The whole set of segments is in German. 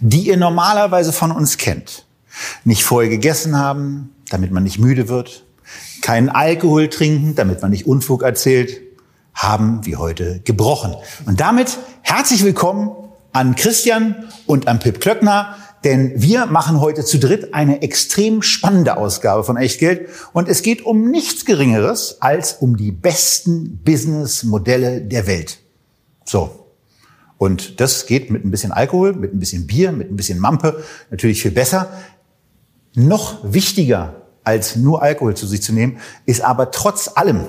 die ihr normalerweise von uns kennt, nicht vorher gegessen haben, damit man nicht müde wird, keinen Alkohol trinken, damit man nicht Unfug erzählt, haben wir heute gebrochen. Und damit herzlich willkommen an Christian und an Pip Klöckner, denn wir machen heute zu dritt eine extrem spannende Ausgabe von Echtgeld und es geht um nichts Geringeres als um die besten Businessmodelle der Welt. So. Und das geht mit ein bisschen Alkohol, mit ein bisschen Bier, mit ein bisschen Mampe natürlich viel besser. Noch wichtiger als nur Alkohol zu sich zu nehmen, ist aber trotz allem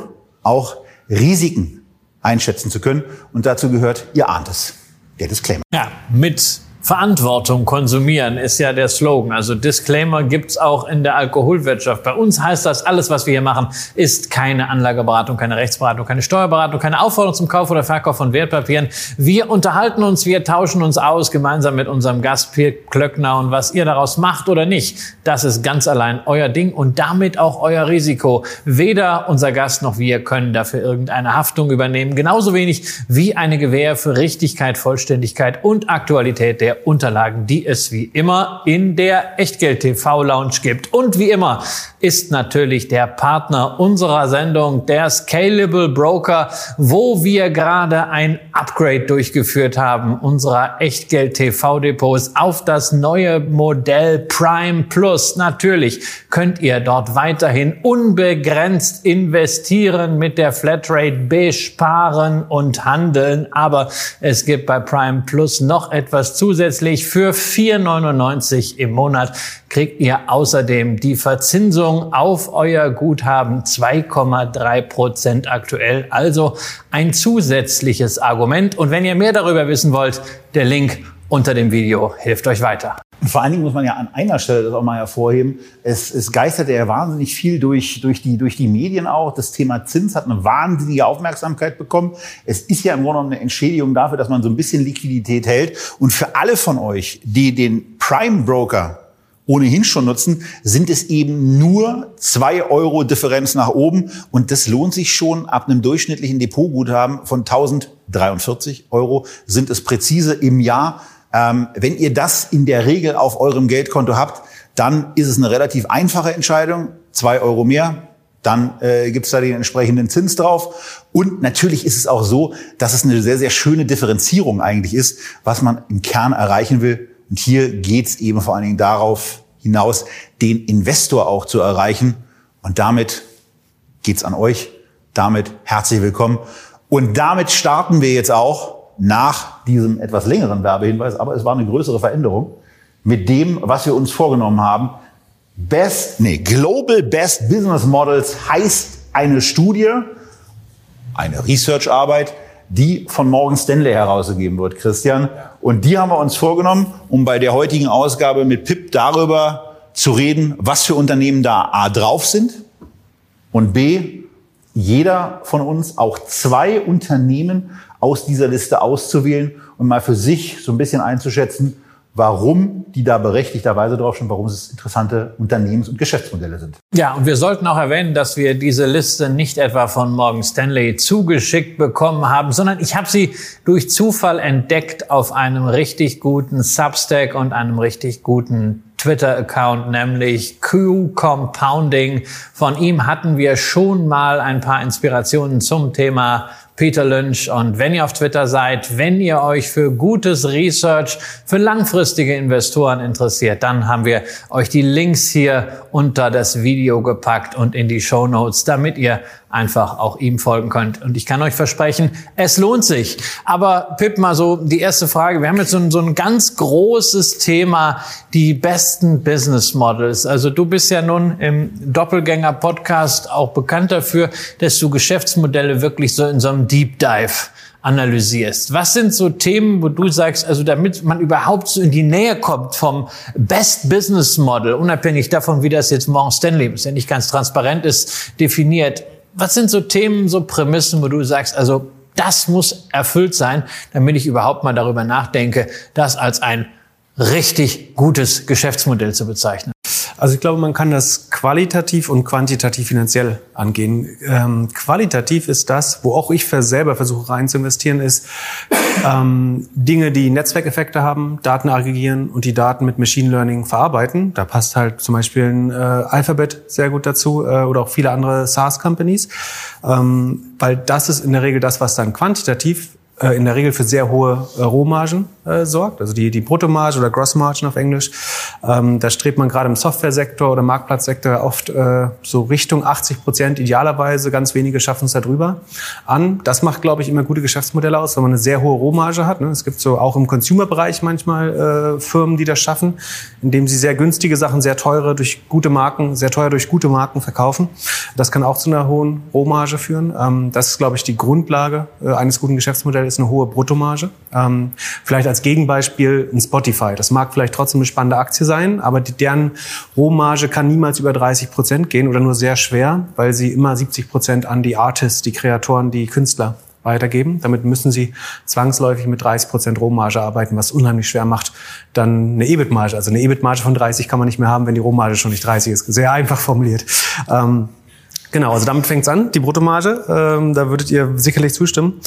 auch Risiken einschätzen zu können. Und dazu gehört, ihr ahnt es, der Disclaimer. Ja, mit Verantwortung konsumieren ist ja der Slogan. Also Disclaimer gibt's auch in der Alkoholwirtschaft. Bei uns heißt das, alles, was wir hier machen, ist keine Anlageberatung, keine Rechtsberatung, keine Steuerberatung, keine Aufforderung zum Kauf oder Verkauf von Wertpapieren. Wir unterhalten uns, wir tauschen uns aus gemeinsam mit unserem Gast Pierre Klöckner und was ihr daraus macht oder nicht, das ist ganz allein euer Ding und damit auch euer Risiko. Weder unser Gast noch wir können dafür irgendeine Haftung übernehmen, genauso wenig wie eine Gewähr für Richtigkeit, Vollständigkeit und Aktualität der Unterlagen, die es wie immer in der Echtgeld TV Lounge gibt. Und wie immer ist natürlich der Partner unserer Sendung der Scalable Broker, wo wir gerade ein Upgrade durchgeführt haben unserer Echtgeld TV Depots auf das neue Modell Prime Plus. Natürlich könnt ihr dort weiterhin unbegrenzt investieren mit der Flatrate besparen und handeln. Aber es gibt bei Prime Plus noch etwas zusätzliches zusätzlich für 4,99 im Monat kriegt ihr außerdem die Verzinsung auf euer Guthaben 2,3 Prozent aktuell. Also ein zusätzliches Argument. Und wenn ihr mehr darüber wissen wollt, der Link unter dem Video hilft euch weiter. Und vor allen Dingen muss man ja an einer Stelle das auch mal hervorheben. Es, es geisterte ja wahnsinnig viel durch, durch, die, durch die Medien auch. Das Thema Zins hat eine wahnsinnige Aufmerksamkeit bekommen. Es ist ja im Grunde genommen eine Entschädigung dafür, dass man so ein bisschen Liquidität hält. Und für alle von euch, die den Prime Broker ohnehin schon nutzen, sind es eben nur zwei Euro Differenz nach oben. Und das lohnt sich schon ab einem durchschnittlichen Depotguthaben von 1043 Euro sind es präzise im Jahr. Ähm, wenn ihr das in der Regel auf eurem Geldkonto habt, dann ist es eine relativ einfache Entscheidung. Zwei Euro mehr, dann äh, gibt es da den entsprechenden Zins drauf. Und natürlich ist es auch so, dass es eine sehr, sehr schöne Differenzierung eigentlich ist, was man im Kern erreichen will. Und hier geht es eben vor allen Dingen darauf hinaus, den Investor auch zu erreichen. Und damit geht's an euch. Damit herzlich willkommen. Und damit starten wir jetzt auch nach diesem etwas längeren Werbehinweis, aber es war eine größere Veränderung mit dem, was wir uns vorgenommen haben. Best, nee, Global Best Business Models heißt eine Studie, eine Research-Arbeit, die von Morgan Stanley herausgegeben wird, Christian. Und die haben wir uns vorgenommen, um bei der heutigen Ausgabe mit Pip darüber zu reden, was für Unternehmen da A drauf sind und B, jeder von uns auch zwei Unternehmen aus dieser Liste auszuwählen und mal für sich so ein bisschen einzuschätzen, warum die da berechtigterweise drauf warum es interessante Unternehmens- und Geschäftsmodelle sind. Ja, und wir sollten auch erwähnen, dass wir diese Liste nicht etwa von Morgan Stanley zugeschickt bekommen haben, sondern ich habe sie durch Zufall entdeckt auf einem richtig guten Substack und einem richtig guten Twitter-Account, nämlich Q Compounding. Von ihm hatten wir schon mal ein paar Inspirationen zum Thema Peter Lynch. Und wenn ihr auf Twitter seid, wenn ihr euch für gutes Research, für langfristige Investoren interessiert, dann haben wir euch die Links hier unter das Video gepackt und in die Show Notes, damit ihr einfach auch ihm folgen könnt. Und ich kann euch versprechen, es lohnt sich. Aber Pip, mal so die erste Frage. Wir haben jetzt so ein, so ein ganz großes Thema, die besten Business Models. Also du bist ja nun im Doppelgänger-Podcast auch bekannt dafür, dass du Geschäftsmodelle wirklich so in so einem Deep Dive analysierst. Was sind so Themen, wo du sagst, also damit man überhaupt so in die Nähe kommt vom Best Business Model, unabhängig davon, wie das jetzt Morgan Stanley, ist ja nicht ganz transparent ist, definiert. Was sind so Themen, so Prämissen, wo du sagst, also das muss erfüllt sein, damit ich überhaupt mal darüber nachdenke, das als ein richtig gutes Geschäftsmodell zu bezeichnen? Also ich glaube, man kann das qualitativ und quantitativ finanziell angehen. Ähm, qualitativ ist das, wo auch ich selber versuche rein zu investieren, ist ähm, Dinge, die Netzwerkeffekte haben, Daten aggregieren und die Daten mit Machine Learning verarbeiten. Da passt halt zum Beispiel ein äh, Alphabet sehr gut dazu äh, oder auch viele andere SaaS-Companies, ähm, weil das ist in der Regel das, was dann quantitativ in der Regel für sehr hohe äh, Rohmargen äh, sorgt, also die, die Bruttomarge oder Grossmargin auf Englisch. Ähm, da strebt man gerade im Softwaresektor oder Marktplatzsektor oft äh, so Richtung 80 Prozent, idealerweise ganz wenige schaffen es da drüber an. Das macht, glaube ich, immer gute Geschäftsmodelle aus, wenn man eine sehr hohe Rohmarge hat. Ne? Es gibt so auch im Consumer-Bereich manchmal äh, Firmen, die das schaffen, indem sie sehr günstige Sachen, sehr teure durch gute Marken, sehr teuer durch gute Marken verkaufen. Das kann auch zu einer hohen Rohmarge führen. Ähm, das ist, glaube ich, die Grundlage äh, eines guten Geschäftsmodells, ist eine hohe Bruttomarge. Ähm, vielleicht als Gegenbeispiel ein Spotify. Das mag vielleicht trotzdem eine spannende Aktie sein, aber deren Rohmarge kann niemals über 30 Prozent gehen oder nur sehr schwer, weil sie immer 70 Prozent an die Artists, die Kreatoren, die Künstler weitergeben. Damit müssen sie zwangsläufig mit 30 Prozent Rohmarge arbeiten, was unheimlich schwer macht. Dann eine EBIT-Marge. Also eine EBIT-Marge von 30 kann man nicht mehr haben, wenn die Rohmarge schon nicht 30 ist. Sehr einfach formuliert. Ähm, Genau, also damit fängt's an, die Bruttomarge. Ähm, da würdet ihr sicherlich zustimmen.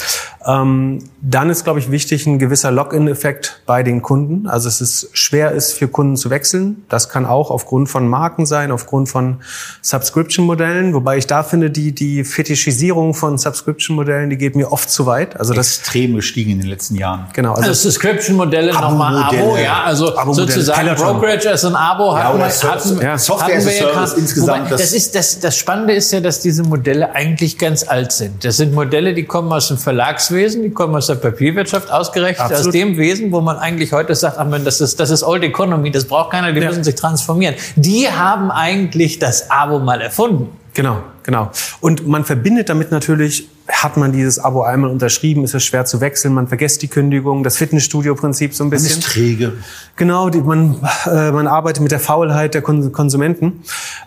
Ähm, dann ist, glaube ich, wichtig ein gewisser Lock-in-Effekt bei den Kunden. Also es ist schwer ist für Kunden zu wechseln. Das kann auch aufgrund von Marken sein, aufgrund von Subscription-Modellen. Wobei ich da finde, die, die Fetischisierung von Subscription-Modellen, die geht mir oft zu weit. Also das extrem gestiegen in den letzten Jahren. Genau. Also, also Subscription-Modelle nochmal Abo, ja. Also sozusagen Brokerage als ein Abo hatten, ja, hatten, ja, Software hatten wir ja insgesamt. Wobei, das, ist, das, das Spannende ist ja, dass diese Modelle eigentlich ganz alt sind. Das sind Modelle, die kommen aus dem Verlagswesen, die kommen aus der Papierwirtschaft, ausgerechnet Absolut. aus dem Wesen, wo man eigentlich heute sagt, ach das ist, das ist Old Economy, das braucht keiner, die ja. müssen sich transformieren. Die haben eigentlich das Abo mal erfunden. Genau, genau. Und man verbindet damit natürlich, hat man dieses Abo einmal unterschrieben, ist es schwer zu wechseln, man vergisst die Kündigung, das Fitnessstudio-Prinzip so ein bisschen. Man ist träge. Genau, die, man, äh, man arbeitet mit der Faulheit der Konsumenten.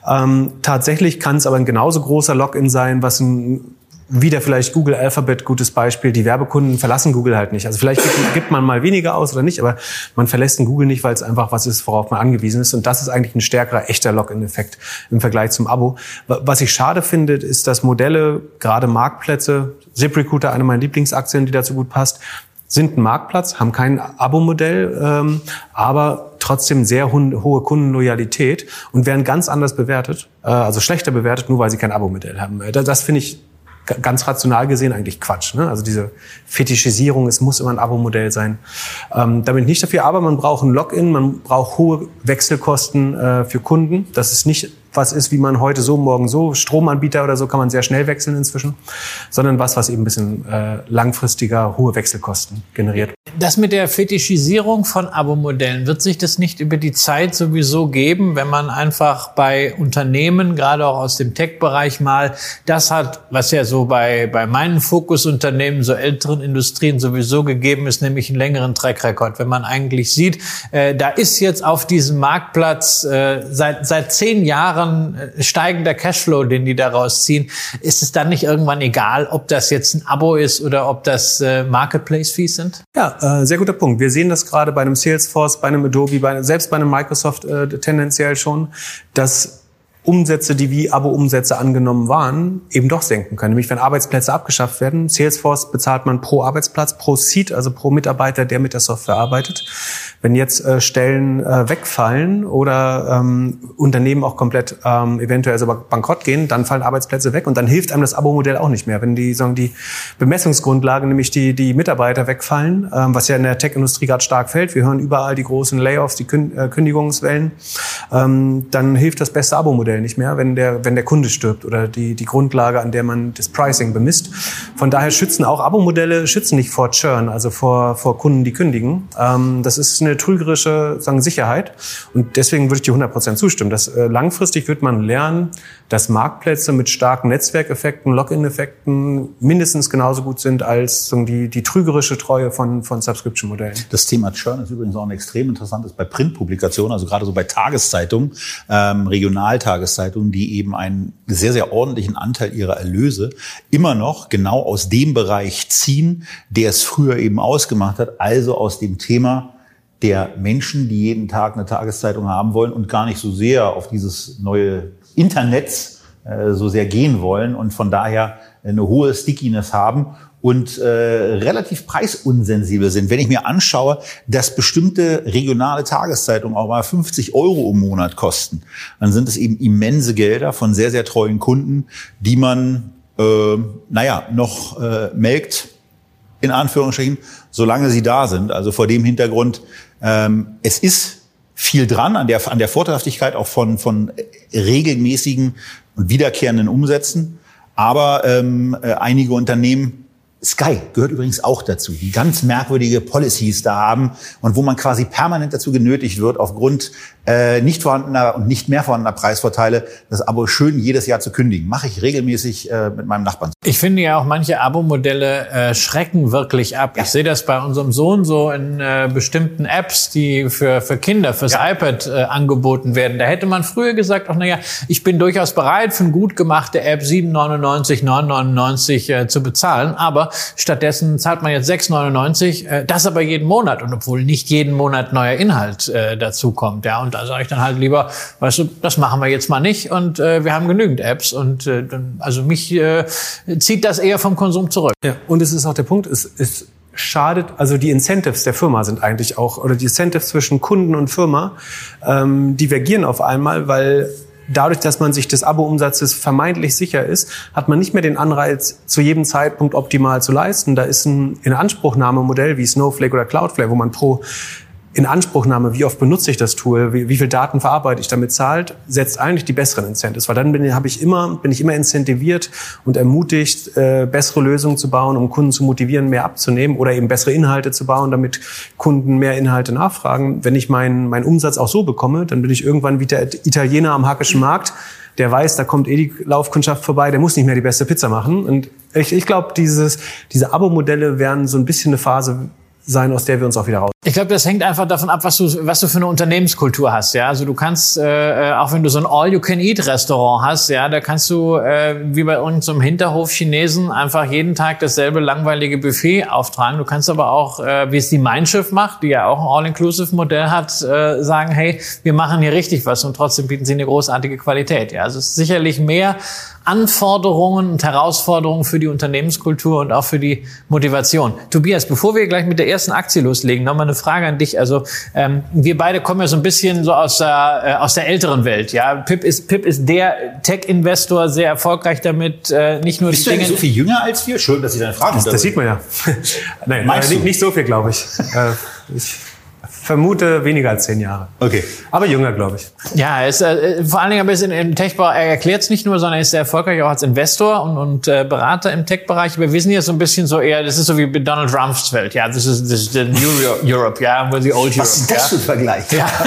Ähm, tatsächlich kann es aber ein genauso großer Login sein, was ein wieder vielleicht Google Alphabet, gutes Beispiel. Die Werbekunden verlassen Google halt nicht. Also vielleicht gibt, gibt man mal weniger aus oder nicht, aber man verlässt den Google nicht, weil es einfach was ist, worauf man angewiesen ist. Und das ist eigentlich ein stärkerer, echter Login-Effekt im Vergleich zum Abo. Was ich schade finde, ist, dass Modelle, gerade Marktplätze, ZipRecruiter, eine meiner Lieblingsaktien, die dazu gut passt, sind ein Marktplatz, haben kein Abo-Modell, ähm, aber trotzdem sehr hohe Kundenloyalität und werden ganz anders bewertet, äh, also schlechter bewertet, nur weil sie kein Abo-Modell haben. Äh, das finde ich ganz rational gesehen eigentlich Quatsch. Ne? Also diese Fetischisierung, es muss immer ein Abo-Modell sein. Ähm, damit nicht dafür, aber man braucht ein Login, man braucht hohe Wechselkosten äh, für Kunden. Das ist nicht was ist, wie man heute so, morgen so. Stromanbieter oder so kann man sehr schnell wechseln inzwischen, sondern was, was eben ein bisschen äh, langfristiger hohe Wechselkosten generiert. Das mit der Fetischisierung von Abo-Modellen, wird sich das nicht über die Zeit sowieso geben, wenn man einfach bei Unternehmen, gerade auch aus dem Tech-Bereich mal, das hat, was ja so bei, bei meinen Fokusunternehmen, so älteren Industrien sowieso gegeben ist, nämlich einen längeren Track-Record. Wenn man eigentlich sieht, äh, da ist jetzt auf diesem Marktplatz äh, seit, seit zehn Jahren Jahren äh, steigender Cashflow, den die daraus ziehen, ist es dann nicht irgendwann egal, ob das jetzt ein Abo ist oder ob das äh, Marketplace-Fees sind? Ja, äh, sehr guter Punkt. Wir sehen das gerade bei einem Salesforce, bei einem Adobe, bei, selbst bei einem Microsoft äh, tendenziell schon, dass Umsätze, die wie Abo-Umsätze angenommen waren, eben doch senken können. Nämlich wenn Arbeitsplätze abgeschafft werden. Salesforce bezahlt man pro Arbeitsplatz, pro Seat, also pro Mitarbeiter, der mit der Software arbeitet. Wenn jetzt äh, Stellen äh, wegfallen oder ähm, Unternehmen auch komplett ähm, eventuell sogar bankrott gehen, dann fallen Arbeitsplätze weg und dann hilft einem das Abo-Modell auch nicht mehr. Wenn die, sagen, die Bemessungsgrundlage, nämlich die, die Mitarbeiter wegfallen, ähm, was ja in der Tech-Industrie gerade stark fällt, wir hören überall die großen Layoffs, die Kün äh, Kündigungswellen, ähm, dann hilft das beste Abo-Modell Abo-Modell nicht mehr, wenn der, wenn der Kunde stirbt oder die, die Grundlage, an der man das Pricing bemisst. Von daher schützen auch Abo-Modelle, schützen nicht vor Churn, also vor, vor Kunden, die kündigen. Ähm, das ist eine trügerische sagen, Sicherheit und deswegen würde ich dir 100% zustimmen. Dass, äh, langfristig wird man lernen, dass Marktplätze mit starken Netzwerkeffekten, Login-Effekten mindestens genauso gut sind als die, die trügerische Treue von, von Subscription-Modellen. Das Thema Churn ist übrigens auch ein extrem interessantes bei Printpublikationen, also gerade so bei Tageszeitungen, ähm, Regionaltageszeitungen, die eben einen sehr, sehr ordentlichen Anteil ihrer Erlöse immer noch genau aus dem Bereich ziehen, der es früher eben ausgemacht hat, also aus dem Thema der Menschen, die jeden Tag eine Tageszeitung haben wollen und gar nicht so sehr auf dieses neue Internet äh, so sehr gehen wollen und von daher eine hohe Stickiness haben und äh, relativ preisunsensibel sind. Wenn ich mir anschaue, dass bestimmte regionale Tageszeitungen auch mal 50 Euro im Monat kosten, dann sind es eben immense Gelder von sehr, sehr treuen Kunden, die man, äh, naja, noch äh, melkt, in Anführungsstrichen, solange sie da sind. Also vor dem Hintergrund, ähm, es ist viel dran an der, an der Vorteilhaftigkeit auch von, von regelmäßigen und wiederkehrenden Umsätzen. Aber ähm, äh, einige Unternehmen Sky gehört übrigens auch dazu, die ganz merkwürdige Policies da haben und wo man quasi permanent dazu genötigt wird, aufgrund äh, nicht vorhandener und nicht mehr vorhandener Preisvorteile das Abo schön jedes Jahr zu kündigen. Mache ich regelmäßig äh, mit meinem Nachbarn. Ich finde ja auch manche Abo-Modelle äh, schrecken wirklich ab. Ja. Ich sehe das bei unserem Sohn so in äh, bestimmten Apps, die für, für Kinder, fürs ja. iPad äh, angeboten werden. Da hätte man früher gesagt, ach naja, ich bin durchaus bereit, für eine gut gemachte App 7,99, 9,99 äh, zu bezahlen. Aber stattdessen zahlt man jetzt 6,99, äh, das aber jeden Monat. Und obwohl nicht jeden Monat neuer Inhalt äh, dazu kommt. Ja, und und da sage ich dann halt lieber, weißt du, das machen wir jetzt mal nicht und äh, wir haben genügend Apps und äh, also mich äh, zieht das eher vom Konsum zurück. Ja, und es ist auch der Punkt, es ist schadet, also die Incentives der Firma sind eigentlich auch, oder die Incentives zwischen Kunden und Firma ähm, divergieren auf einmal, weil dadurch, dass man sich des Abo-Umsatzes vermeintlich sicher ist, hat man nicht mehr den Anreiz, zu jedem Zeitpunkt optimal zu leisten. Da ist ein Inanspruchnahmemodell wie Snowflake oder Cloudflare, wo man pro in Anspruchnahme, wie oft benutze ich das Tool, wie, wie viel Daten verarbeite ich damit zahlt, setzt eigentlich die besseren Incentives. Weil dann bin, hab ich immer, bin ich immer incentiviert und ermutigt, äh, bessere Lösungen zu bauen, um Kunden zu motivieren, mehr abzunehmen oder eben bessere Inhalte zu bauen, damit Kunden mehr Inhalte nachfragen. Wenn ich meinen meinen Umsatz auch so bekomme, dann bin ich irgendwann wie der Italiener am Hackischen Markt, der weiß, da kommt eh die Laufkundschaft vorbei, der muss nicht mehr die beste Pizza machen. Und ich, ich glaube, dieses, diese Abo-Modelle werden so ein bisschen eine Phase sein, aus der wir uns auch wieder raus. Ich glaube, das hängt einfach davon ab, was du, was du für eine Unternehmenskultur hast. Ja, also du kannst, äh, äh, auch wenn du so ein All-You-Can-Eat-Restaurant hast, ja, da kannst du äh, wie bei uns zum Hinterhof Chinesen einfach jeden Tag dasselbe langweilige Buffet auftragen. Du kannst aber auch, äh, wie es die Mein Schiff macht, die ja auch ein All-Inclusive-Modell hat, äh, sagen, hey, wir machen hier richtig was und trotzdem bieten sie eine großartige Qualität. Ja, also es ist sicherlich mehr Anforderungen und Herausforderungen für die Unternehmenskultur und auch für die Motivation. Tobias, bevor wir gleich mit der ersten Aktie loslegen, nochmal eine Frage an dich. Also ähm, wir beide kommen ja so ein bisschen so aus der, äh, aus der älteren Welt. Ja, Pip ist, Pip ist der Tech-Investor, sehr erfolgreich damit. Äh, nicht nur Bist die du Dinge so viel jünger als wir? Schön, dass Sie deine Fragen Das, das sieht man ja. Nein, äh, nicht, nicht so viel, glaube ich. äh, ich vermute weniger als zehn Jahre. Okay. Aber jünger, glaube ich. Ja, er ist äh, vor allen Dingen ein bisschen im Tech-Bereich. Er erklärt es nicht nur, sondern er ist sehr erfolgreich auch als Investor und, und äh, Berater im Tech-Bereich. Wir wissen jetzt so ein bisschen so eher, das ist so wie bei Donald Trumps Welt. Ja, das ist, das ist the New Europe, ja, yeah, the old Europe. Was ist das für ein Vergleich? Ja.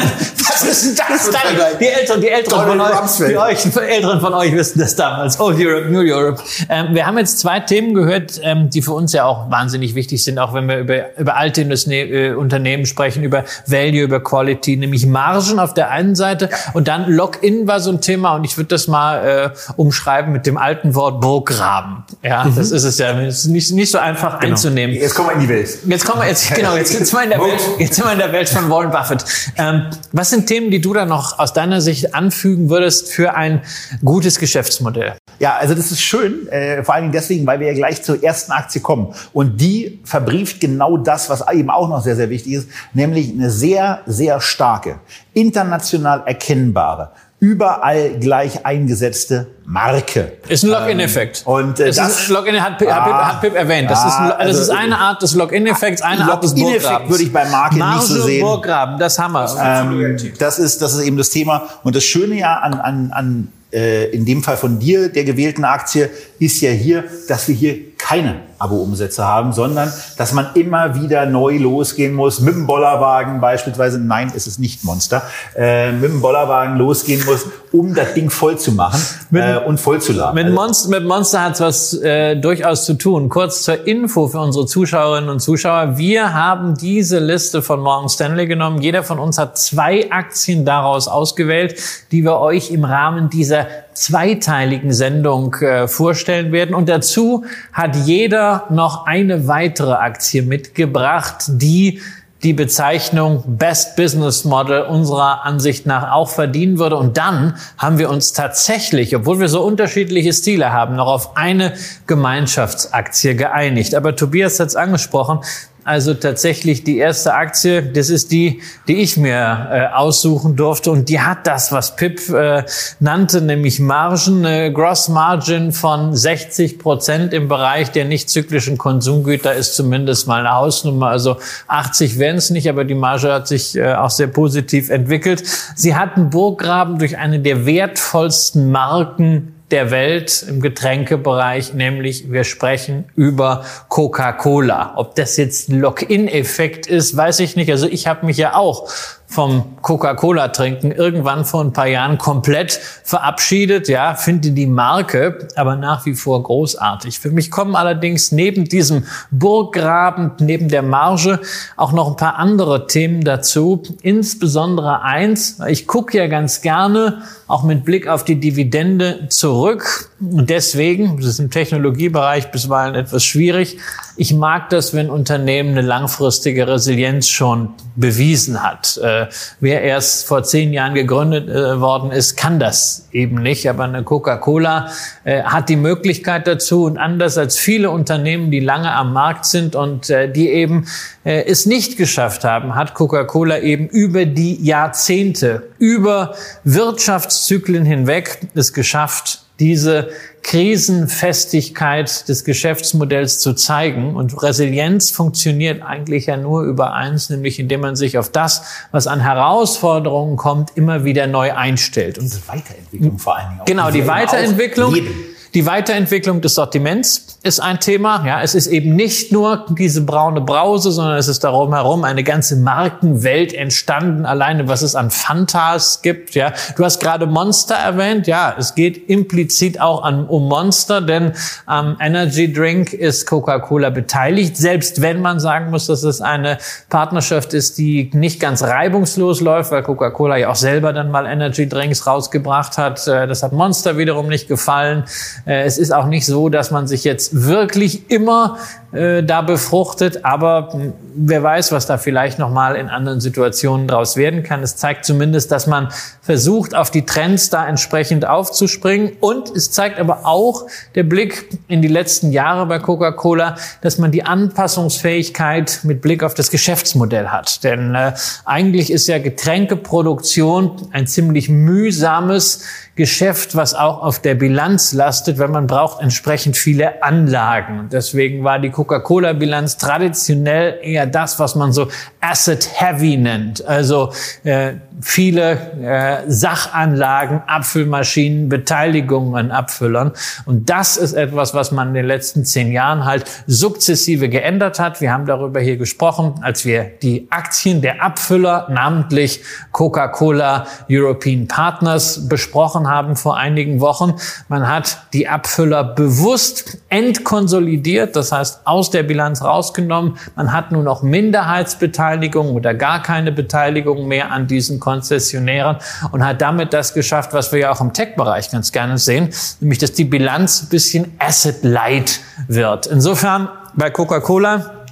Was ist denn das? das die Älteren, die Älteren von euch, die euch, die Älteren von euch wissen das damals. Old Europe, New Europe. Ähm, wir haben jetzt zwei Themen gehört, ähm, die für uns ja auch wahnsinnig wichtig sind, auch wenn wir über, über alte äh, Unternehmen sprechen, über Value, über Quality, nämlich Margen auf der einen Seite und dann Login war so ein Thema und ich würde das mal äh, umschreiben mit dem alten Wort Burggraben. Ja, mhm. das ist es ja. Es ist nicht, nicht so einfach genau. einzunehmen. Jetzt kommen wir in die Welt. Jetzt kommen wir jetzt genau. Jetzt sind wir in der Welt. Jetzt sind wir in der Welt von Warren Buffett. Ähm, was sind Themen, die du da noch aus deiner Sicht anfügen würdest für ein gutes Geschäftsmodell? Ja, also das ist schön, äh, vor allen Dingen deswegen, weil wir ja gleich zur ersten Aktie kommen. Und die verbrieft genau das, was eben auch noch sehr, sehr wichtig ist, nämlich eine sehr, sehr starke, international erkennbare, überall gleich eingesetzte Marke. Ist ein Login-Effekt. Ähm, und äh, das, das ist Login hat, Pip, hat, Pip, hat Pip erwähnt. Das, ja, ist, ein, das also- ist eine Art des Login-Effekts, eine Art des Login-Effekt Burggrabens. würde ich bei Marke nicht so Marge, sehen. Burggraben, das wir. Ähm, das ist, das ist eben das Thema. Und das Schöne ja an, an, an äh, in dem Fall von dir, der gewählten Aktie, ist ja hier, dass wir hier keine Abo-Umsätze haben, sondern dass man immer wieder neu losgehen muss, mit dem Bollerwagen beispielsweise, nein, es ist nicht Monster, äh, mit dem Bollerwagen losgehen muss, um das Ding voll zu machen äh, und voll zu laden. Mit Monster, mit Monster hat's was äh, durchaus zu tun. Kurz zur Info für unsere Zuschauerinnen und Zuschauer. Wir haben diese Liste von Morgan Stanley genommen. Jeder von uns hat zwei Aktien daraus ausgewählt, die wir euch im Rahmen dieser zweiteiligen Sendung äh, vorstellen werden. Und dazu hat jeder noch eine weitere Aktie mitgebracht, die die Bezeichnung Best Business Model unserer Ansicht nach auch verdienen würde. Und dann haben wir uns tatsächlich, obwohl wir so unterschiedliche Stile haben, noch auf eine Gemeinschaftsaktie geeinigt. Aber Tobias hat es angesprochen. Also tatsächlich die erste Aktie, das ist die, die ich mir äh, aussuchen durfte und die hat das, was Pip äh, nannte, nämlich Margen, äh, Gross Margin von 60 Prozent im Bereich der nicht zyklischen Konsumgüter ist zumindest mal eine Hausnummer. Also 80 wären es nicht, aber die Marge hat sich äh, auch sehr positiv entwickelt. Sie hatten Burggraben durch eine der wertvollsten Marken der Welt im Getränkebereich, nämlich wir sprechen über Coca-Cola. Ob das jetzt ein Lock-in-Effekt ist, weiß ich nicht. Also ich habe mich ja auch vom Coca-Cola trinken irgendwann vor ein paar Jahren komplett verabschiedet. Ja, finde die Marke aber nach wie vor großartig. Für mich kommen allerdings neben diesem Burggraben, neben der Marge auch noch ein paar andere Themen dazu. Insbesondere eins, ich gucke ja ganz gerne auch mit Blick auf die Dividende zurück. Und deswegen, das ist im Technologiebereich bisweilen etwas schwierig, ich mag das, wenn Unternehmen eine langfristige Resilienz schon bewiesen hat. Äh, wer erst vor zehn Jahren gegründet äh, worden ist, kann das eben nicht. Aber eine Coca-Cola äh, hat die Möglichkeit dazu und anders als viele Unternehmen, die lange am Markt sind und äh, die eben äh, es nicht geschafft haben, hat Coca-Cola eben über die Jahrzehnte, über Wirtschaftszyklen hinweg es geschafft, diese Krisenfestigkeit des Geschäftsmodells zu zeigen. Und Resilienz funktioniert eigentlich ja nur über eins, nämlich indem man sich auf das, was an Herausforderungen kommt, immer wieder neu einstellt. Und Diese Weiterentwicklung vor allen Dingen. auch. Genau, die Weiterentwicklung. leben. Die Weiterentwicklung des Sortiments ist ein Thema. Ja, es ist eben nicht nur diese braune Brause, sondern es ist darum herum eine ganze Markenwelt entstanden. Alleine was es an Fantas gibt. Ja, du hast gerade Monster erwähnt. Ja, es geht implizit auch an, um Monster, denn am Energy Drink ist Coca-Cola beteiligt. Selbst wenn man sagen muss, dass es eine Partnerschaft ist, die nicht ganz reibungslos läuft, weil Coca-Cola ja auch selber dann mal Energy Drinks rausgebracht hat. Äh, Das hat Monster wiederum nicht gefallen. Äh, Es ist auch nicht so, dass man sich jetzt wirklich immer äh, da befruchtet, aber mh, wer weiß, was da vielleicht noch mal in anderen Situationen draus werden kann. Es zeigt zumindest, dass man versucht, auf die Trends da entsprechend aufzuspringen und es zeigt aber auch der Blick in die letzten Jahre bei Coca-Cola, dass man die Anpassungsfähigkeit mit Blick auf das Geschäftsmodell hat. Denn äh, eigentlich ist ja Getränkeproduktion ein ziemlich mühsames Geschäft, was auch auf der Bilanz lastet, weil man braucht entsprechend viele Anlagen. Und deswegen war die Coca-Cola-Bilanz traditionell eher das, was man so Asset-Heavy nennt. Also äh, viele äh, Sachanlagen, Abfüllmaschinen, Beteiligungen an Abfüllern. Und das ist etwas, was man in den letzten zehn Jahren halt sukzessive geändert hat. Wir haben darüber hier gesprochen, als wir die Aktien der Abfüller, namentlich Coca-Cola European Partners, besprochen haben vor einigen Wochen. Man hat die Abfüller bewusst entkonsolidiert, das heißt aus der Bilanz rausgenommen. Man hat nur noch Minderheitsbeteiligung oder gar keine Beteiligung mehr an diesen Konzessionären und hat damit das geschafft, was wir ja auch im Tech-Bereich ganz gerne sehen, nämlich dass die Bilanz ein bisschen asset-light wird. Insofern bei Coca-Cola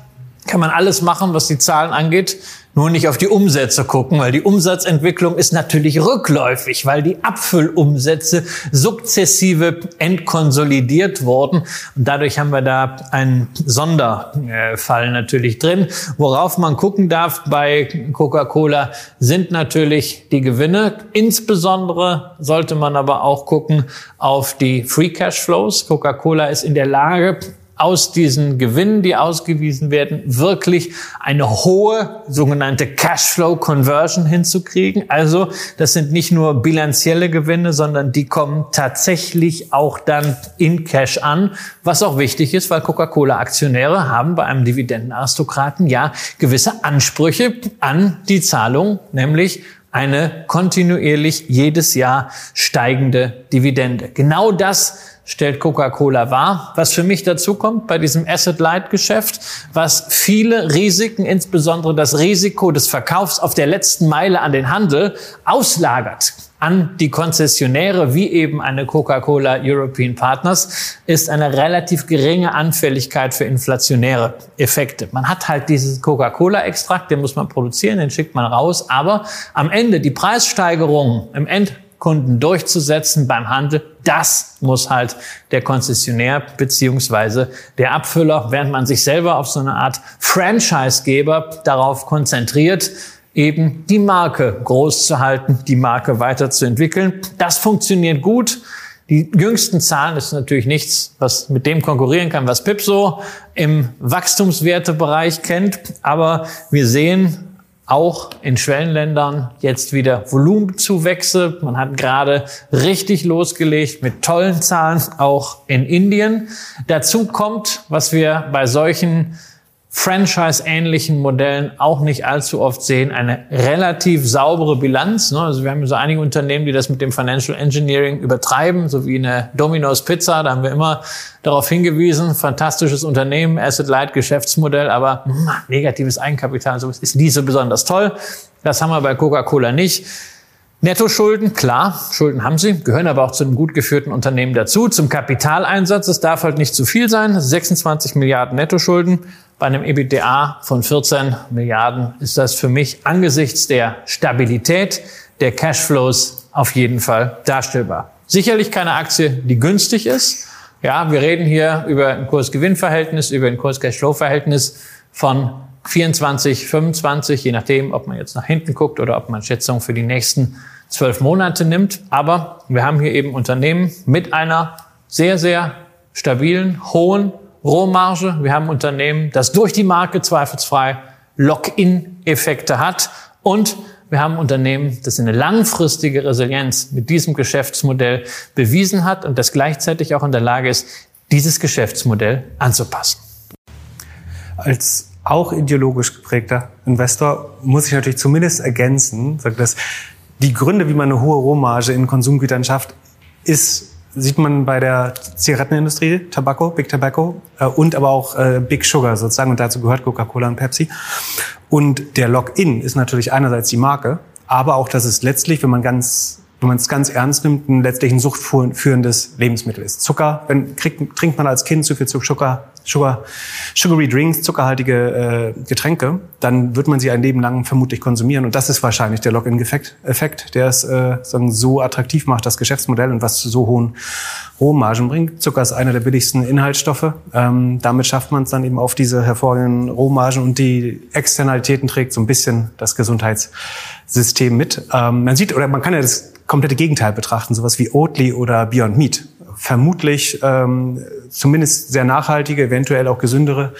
kann man alles machen, was die Zahlen angeht. Nur nicht auf die Umsätze gucken, weil die Umsatzentwicklung ist natürlich rückläufig, weil die Abfüllumsätze sukzessive entkonsolidiert wurden. Und dadurch haben wir da einen Sonderfall natürlich drin. Worauf man gucken darf bei Coca-Cola sind natürlich die Gewinne. Insbesondere sollte man aber auch gucken auf die Free Cash Flows. Coca-Cola ist in der Lage, aus diesen Gewinnen, die ausgewiesen werden, wirklich eine hohe sogenannte Cashflow Conversion hinzukriegen. Also das sind nicht nur bilanzielle Gewinne, sondern die kommen tatsächlich auch dann in Cash an, was auch wichtig ist, weil Coca-Cola-Aktionäre haben bei einem Dividendenaristokraten ja gewisse Ansprüche an die Zahlung, nämlich eine kontinuierlich jedes Jahr steigende Dividende. Genau das stellt Coca-Cola wahr. Was für mich dazu kommt bei diesem Asset-Light-Geschäft, was viele Risiken, insbesondere das Risiko des Verkaufs auf der letzten Meile an den Handel, auslagert an die Konzessionäre, wie eben eine Coca-Cola European Partners, ist eine relativ geringe Anfälligkeit für inflationäre Effekte. Man hat halt dieses Coca-Cola-Extrakt, den muss man produzieren, den schickt man raus, aber am Ende die Preissteigerungen im End Kunden durchzusetzen beim Handel, das muss halt der Konzessionär beziehungsweise der Abfüller, während man sich selber auf so eine Art Franchisegeber darauf konzentriert, eben die Marke groß zu halten, die Marke weiterzuentwickeln. Das funktioniert gut. Die jüngsten Zahlen ist natürlich nichts, was mit dem konkurrieren kann, was Pipso im Wachstumswertebereich kennt. Aber wir sehen, auch in Schwellenländern jetzt wieder Volumenzuwächse. Man hat gerade richtig losgelegt mit tollen Zahlen, auch in Indien. Dazu kommt, was wir bei solchen Franchise-ähnlichen Modellen auch nicht allzu oft sehen, eine relativ saubere Bilanz. Ne? Also wir haben so einige Unternehmen, die das mit dem Financial Engineering übertreiben, so wie eine Domino's Pizza. Da haben wir immer darauf hingewiesen, fantastisches Unternehmen, Asset-Light Geschäftsmodell, aber mh, hm, negatives Eigenkapital, so ist nie so besonders toll. Das haben wir bei Coca-Cola nicht. Nettoschulden, klar, Schulden haben sie, gehören aber auch zu einem gut geführten Unternehmen dazu. Zum Kapitaleinsatz, es darf halt nicht zu viel sein, 26 Milliarden Nettoschulden. Bei einem EBITDA von 14 Milliarden ist das für mich angesichts der Stabilität der Cashflows auf jeden Fall darstellbar. Sicherlich keine Aktie, die günstig ist. Ja, wir reden hier über ein Kurs-Gewinn-Verhältnis, über ein Kurs-Cash-Flow-Verhältnis von 24, 25, je nachdem, ob man jetzt nach hinten guckt oder ob man Schätzungen für die nächsten zwölf Monate nimmt. Aber wir haben hier eben Unternehmen mit einer sehr, sehr stabilen, hohen Rohmarge. Wir haben ein Unternehmen, das durch die Marke zweifelsfrei Lock-in-Effekte hat. Und wir haben ein Unternehmen, das eine langfristige Resilienz mit diesem Geschäftsmodell bewiesen hat und das gleichzeitig auch in der Lage ist, dieses Geschäftsmodell anzupassen. Als auch ideologisch geprägter Investor muss ich natürlich zumindest ergänzen, dass die Gründe, wie man eine hohe Rohmarge in Konsumgütern schafft, ist sieht man bei der Zigarettenindustrie, Tobacco, Big Tobacco äh, und aber auch äh, Big Sugar sozusagen und dazu gehört Coca-Cola und Pepsi. Und der Lock-in ist natürlich einerseits die Marke, aber auch, dass es letztlich, wenn man ganz wenn man es ganz ernst nimmt, ein letztlich ein suchtführendes Lebensmittel ist. Zucker, wenn kriegt, trinkt man als Kind zu viel Zucker, Sugar, sugary Drinks, zuckerhaltige äh, Getränke, dann wird man sie ein Leben lang vermutlich konsumieren. Und das ist wahrscheinlich der Login-Effekt, der es äh, sagen, so attraktiv macht, das Geschäftsmodell und was zu so hohen Rohmargen bringt. Zucker ist einer der billigsten Inhaltsstoffe. Ähm, damit schafft man es dann eben auf diese hervorragenden Rohmargen und die Externalitäten trägt so ein bisschen das Gesundheitssystem mit. Ähm, man sieht, oder man kann ja das komplette Gegenteil betrachten, sowas wie Oatly oder Beyond Meat vermutlich ähm, zumindest sehr nachhaltige, eventuell auch gesündere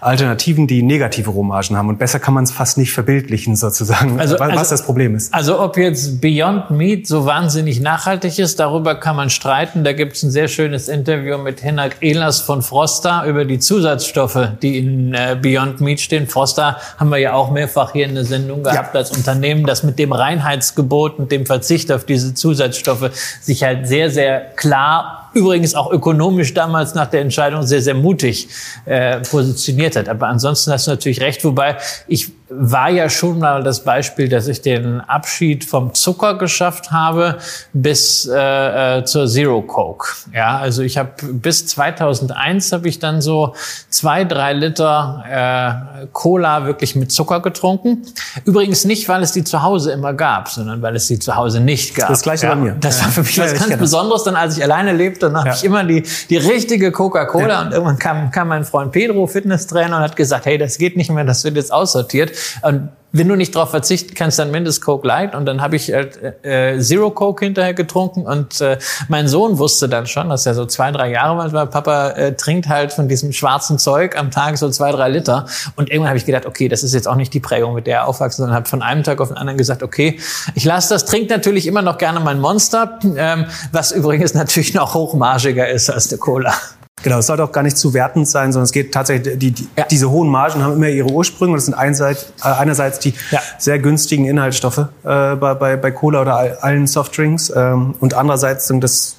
Alternativen, die negative Rohmargen haben. Und besser kann man es fast nicht verbildlichen, sozusagen, also, was also, das Problem ist. Also ob jetzt Beyond Meat so wahnsinnig nachhaltig ist, darüber kann man streiten. Da gibt es ein sehr schönes Interview mit Hinak Ehlers von Frosta über die Zusatzstoffe, die in äh, Beyond Meat stehen. Frosta haben wir ja auch mehrfach hier in der Sendung gehabt ja. als Unternehmen, das mit dem Reinheitsgebot und dem Verzicht auf diese Zusatzstoffe sich halt sehr, sehr klar übrigens auch ökonomisch damals nach der Entscheidung sehr, sehr mutig äh, positioniert hat. Aber ansonsten hast du natürlich recht, wobei ich war ja schon mal das Beispiel, dass ich den Abschied vom Zucker geschafft habe bis äh, äh zur Zero Coke. Ja, also ich habe bis 2001 habe ich dann so zwei, drei Liter äh, Cola wirklich mit Zucker getrunken. Übrigens nicht, weil es die zu Hause immer gab, sondern weil es die zu Hause nicht gab. Das gleiche ja, bei mir. Das war für mich ja, was ganz Besonderes. Dann als ich alleine lebte, dann habe ich immer die die richtige Coca-Cola ja. und irgendwann kam kam mein Freund Pedro, Fitnesstrainer, und hat gesagt, hey, das geht nicht mehr, das wird jetzt aussortiert. Und wenn du nicht darauf verzichten kannst, dann mindestens Coke Light. Und dann habe ich äh, äh, Zero Coke hinterher getrunken. Und äh, mein Sohn wusste dann schon, dass er so zwei, drei Jahre war. Papa äh, trinkt halt von diesem schwarzen Zeug am Tag so zwei, drei Liter. Und irgendwann habe ich gedacht, okay, das ist jetzt auch nicht die Prägung, mit der er aufwachsen, sondern habe von einem Tag auf den anderen gesagt, okay, ich lasse das. Trinkt natürlich immer noch gerne mein Monster, ähm, was übrigens natürlich noch hochmargiger ist als der Cola. Genau, es sollte auch gar nicht zu wertend sein, sondern es geht tatsächlich, die, die, ja. diese hohen Margen haben immer ihre Ursprünge und das sind einerseits, äh, einerseits die ja. sehr günstigen Inhaltsstoffe äh, bei, bei, bei Cola oder allen Softdrinks ähm, und andererseits sind das,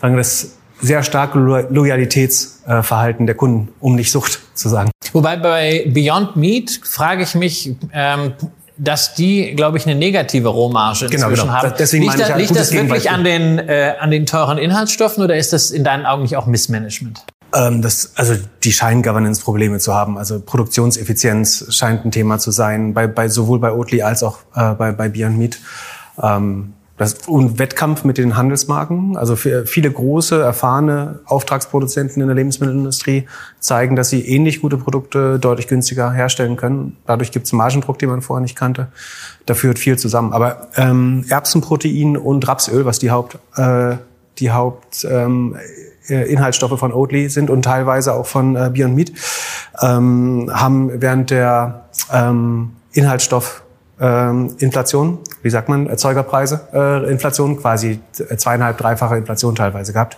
sagen das sehr starke Loyalitätsverhalten der Kunden, um nicht Sucht zu sagen. Wobei bei Beyond Meat frage ich mich, ähm, dass die, glaube ich, eine negative Rohmarge genau, inzwischen genau. haben. Deswegen liegt, meine da, liegt das wirklich an den, äh, an den teuren Inhaltsstoffen oder ist das in deinen Augen nicht auch Missmanagement? Ähm, das, also die scheinen Governance-Probleme zu haben. Also Produktionseffizienz scheint ein Thema zu sein, bei, bei sowohl bei Oatly als auch äh, bei, bei Beyond Meat. Ähm, das, und Wettkampf mit den Handelsmarken. Also viele große, erfahrene Auftragsproduzenten in der Lebensmittelindustrie zeigen, dass sie ähnlich gute Produkte deutlich günstiger herstellen können. Dadurch gibt es Margendruck, den man vorher nicht kannte. Da führt viel zusammen. Aber ähm, Erbsenprotein und Rapsöl, was die Haupt, äh, die Haupt ähm, äh, Inhaltsstoffe von Oatly sind und teilweise auch von äh, Beyond Meat, ähm, haben während der ähm, Inhaltsstoff ähm, Inflation, wie sagt man, Erzeugerpreise, äh, Inflation, quasi äh, zweieinhalb, dreifache Inflation teilweise gehabt.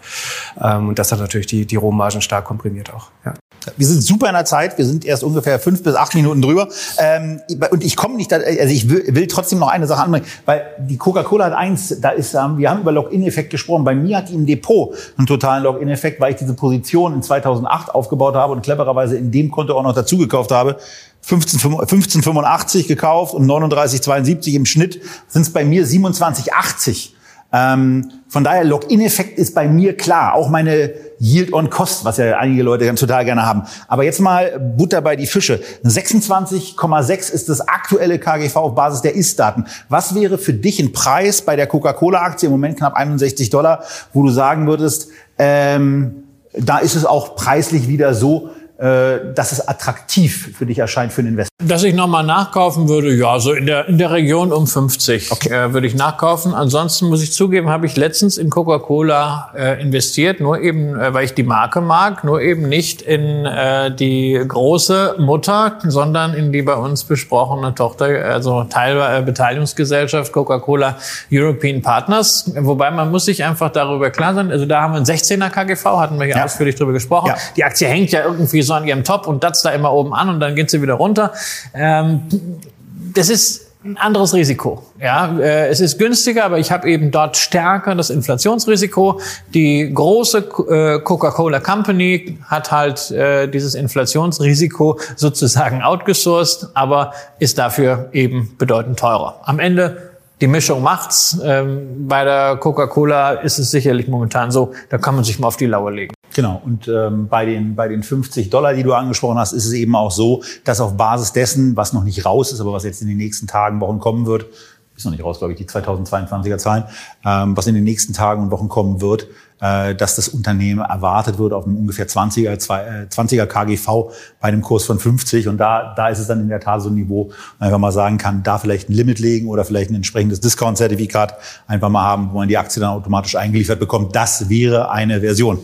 Ähm, und das hat natürlich die, die Rohmargen stark komprimiert auch. Ja. Wir sind super in der Zeit. Wir sind erst ungefähr fünf bis acht Minuten drüber. Ähm, und ich komme nicht, da, also ich will, will, trotzdem noch eine Sache anbringen, weil die Coca-Cola hat eins, da ist, ähm, wir haben über Login-Effekt gesprochen. Bei mir hat die im Depot einen totalen Login-Effekt, weil ich diese Position in 2008 aufgebaut habe und clevererweise in dem Konto auch noch dazugekauft habe. 1585 gekauft und 39,72 im Schnitt sind es bei mir 27,80. Ähm, von daher, Login-Effekt ist bei mir klar. Auch meine Yield on Cost, was ja einige Leute ganz total gerne haben. Aber jetzt mal Butter bei die Fische. 26,6 ist das aktuelle KGV auf Basis der Ist-Daten. Was wäre für dich ein Preis bei der Coca-Cola-Aktie im Moment knapp 61 Dollar, wo du sagen würdest, ähm, da ist es auch preislich wieder so, dass es attraktiv für dich erscheint für einen Investor? Dass ich nochmal nachkaufen würde, ja, so in der, in der Region um 50 okay. äh, würde ich nachkaufen. Ansonsten muss ich zugeben, habe ich letztens in Coca-Cola äh, investiert, nur eben, äh, weil ich die Marke mag, nur eben nicht in äh, die große Mutter, sondern in die bei uns besprochene Tochter, also Teil äh, Beteiligungsgesellschaft Coca-Cola European Partners. Wobei man muss sich einfach darüber klar sein, also da haben wir einen 16er KGV, hatten wir hier ja. ausführlich drüber gesprochen. Ja. Die Aktie hängt ja irgendwie so an ihrem Top und das da immer oben an und dann geht sie wieder runter. Ähm, das ist ein anderes Risiko. Ja, äh, es ist günstiger, aber ich habe eben dort stärker das Inflationsrisiko. Die große äh, Coca-Cola Company hat halt äh, dieses Inflationsrisiko sozusagen outgesourced, aber ist dafür eben bedeutend teurer. Am Ende die Mischung macht's. Ähm, bei der Coca-Cola ist es sicherlich momentan so, da kann man sich mal auf die Lauer legen. Genau. Und ähm, bei den bei den 50 Dollar, die du angesprochen hast, ist es eben auch so, dass auf Basis dessen, was noch nicht raus ist, aber was jetzt in den nächsten Tagen, Wochen kommen wird, ist noch nicht raus, glaube ich, die 2022er Zahlen, ähm, was in den nächsten Tagen und Wochen kommen wird, äh, dass das Unternehmen erwartet wird auf einem ungefähr 20er, 20er KGV bei einem Kurs von 50. Und da, da ist es dann in der Tat so ein Niveau, einfach mal sagen kann, da vielleicht ein Limit legen oder vielleicht ein entsprechendes Discount-Zertifikat einfach mal haben, wo man die Aktie dann automatisch eingeliefert bekommt. Das wäre eine Version.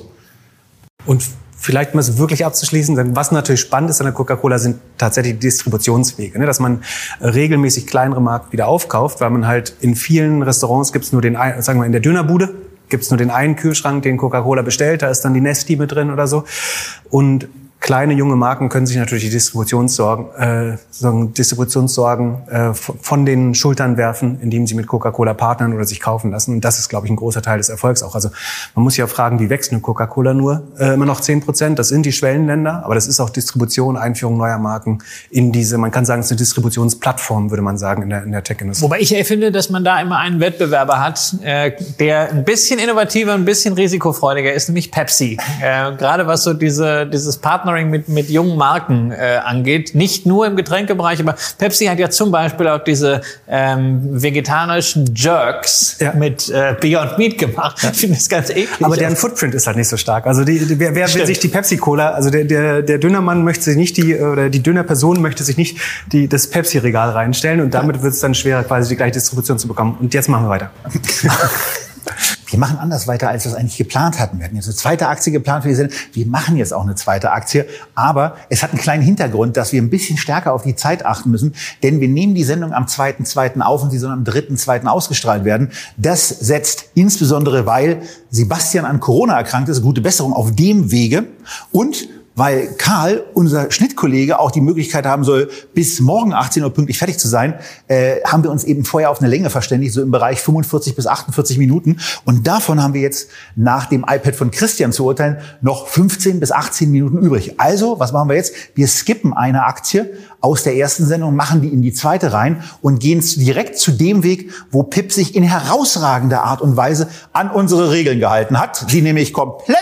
Und vielleicht mal so wirklich abzuschließen, denn was natürlich spannend ist an der Coca-Cola sind tatsächlich die Distributionswege, ne? dass man regelmäßig kleinere Marken wieder aufkauft, weil man halt in vielen Restaurants gibt es nur den, sagen wir in der Dönerbude gibt es nur den einen Kühlschrank, den Coca-Cola bestellt, da ist dann die Nesti mit drin oder so. Und kleine junge Marken können sich natürlich die Distributionssorgen, äh, Distributionssorgen äh, von den Schultern werfen, indem sie mit Coca-Cola partnern oder sich kaufen lassen. Und das ist, glaube ich, ein großer Teil des Erfolgs auch. Also man muss ja fragen, wie wächst eine Coca-Cola nur? Äh, immer noch zehn Prozent. Das sind die Schwellenländer, aber das ist auch Distribution, Einführung neuer Marken in diese. Man kann sagen, es ist eine Distributionsplattform, würde man sagen in der, in der Tech-Industrie. Wobei ich finde, dass man da immer einen Wettbewerber hat, äh, der ein bisschen innovativer, ein bisschen risikofreudiger ist, nämlich Pepsi. Äh, Gerade was so diese dieses Partner Partnering mit, mit jungen Marken äh, angeht. Nicht nur im Getränkebereich, aber Pepsi hat ja zum Beispiel auch diese ähm, vegetarischen Jerks ja. mit äh, Beyond Meat gemacht. Ja. Ich finde das ganz eklig. Aber deren Footprint ist halt nicht so stark. Also die, die, wer, wer will sich die Pepsi-Cola, also der, der, der Dönermann möchte sich nicht die, oder die Dönerperson möchte sich nicht die, das Pepsi-Regal reinstellen und damit wird es dann schwerer, quasi die gleiche Distribution zu bekommen. Und jetzt machen wir weiter. wir machen anders weiter, als wir es eigentlich geplant hatten. Wir hatten jetzt eine zweite Aktie geplant für die Sendung. Wir machen jetzt auch eine zweite Aktie. Aber es hat einen kleinen Hintergrund, dass wir ein bisschen stärker auf die Zeit achten müssen. Denn wir nehmen die Sendung am 2.2. auf und sie soll am 3.2. ausgestrahlt werden. Das setzt insbesondere, weil Sebastian an Corona erkrankt ist, gute Besserung auf dem Wege. Und weil Karl, unser Schnittkollege, auch die Möglichkeit haben soll, bis morgen 18 Uhr pünktlich fertig zu sein, äh, haben wir uns eben vorher auf eine Länge verständigt, so im Bereich 45 bis 48 Minuten. Und davon haben wir jetzt nach dem iPad von Christian zu urteilen noch 15 bis 18 Minuten übrig. Also, was machen wir jetzt? Wir skippen eine Aktie aus der ersten Sendung, machen die in die zweite rein und gehen direkt zu dem Weg, wo Pip sich in herausragender Art und Weise an unsere Regeln gehalten hat. Sie nämlich komplett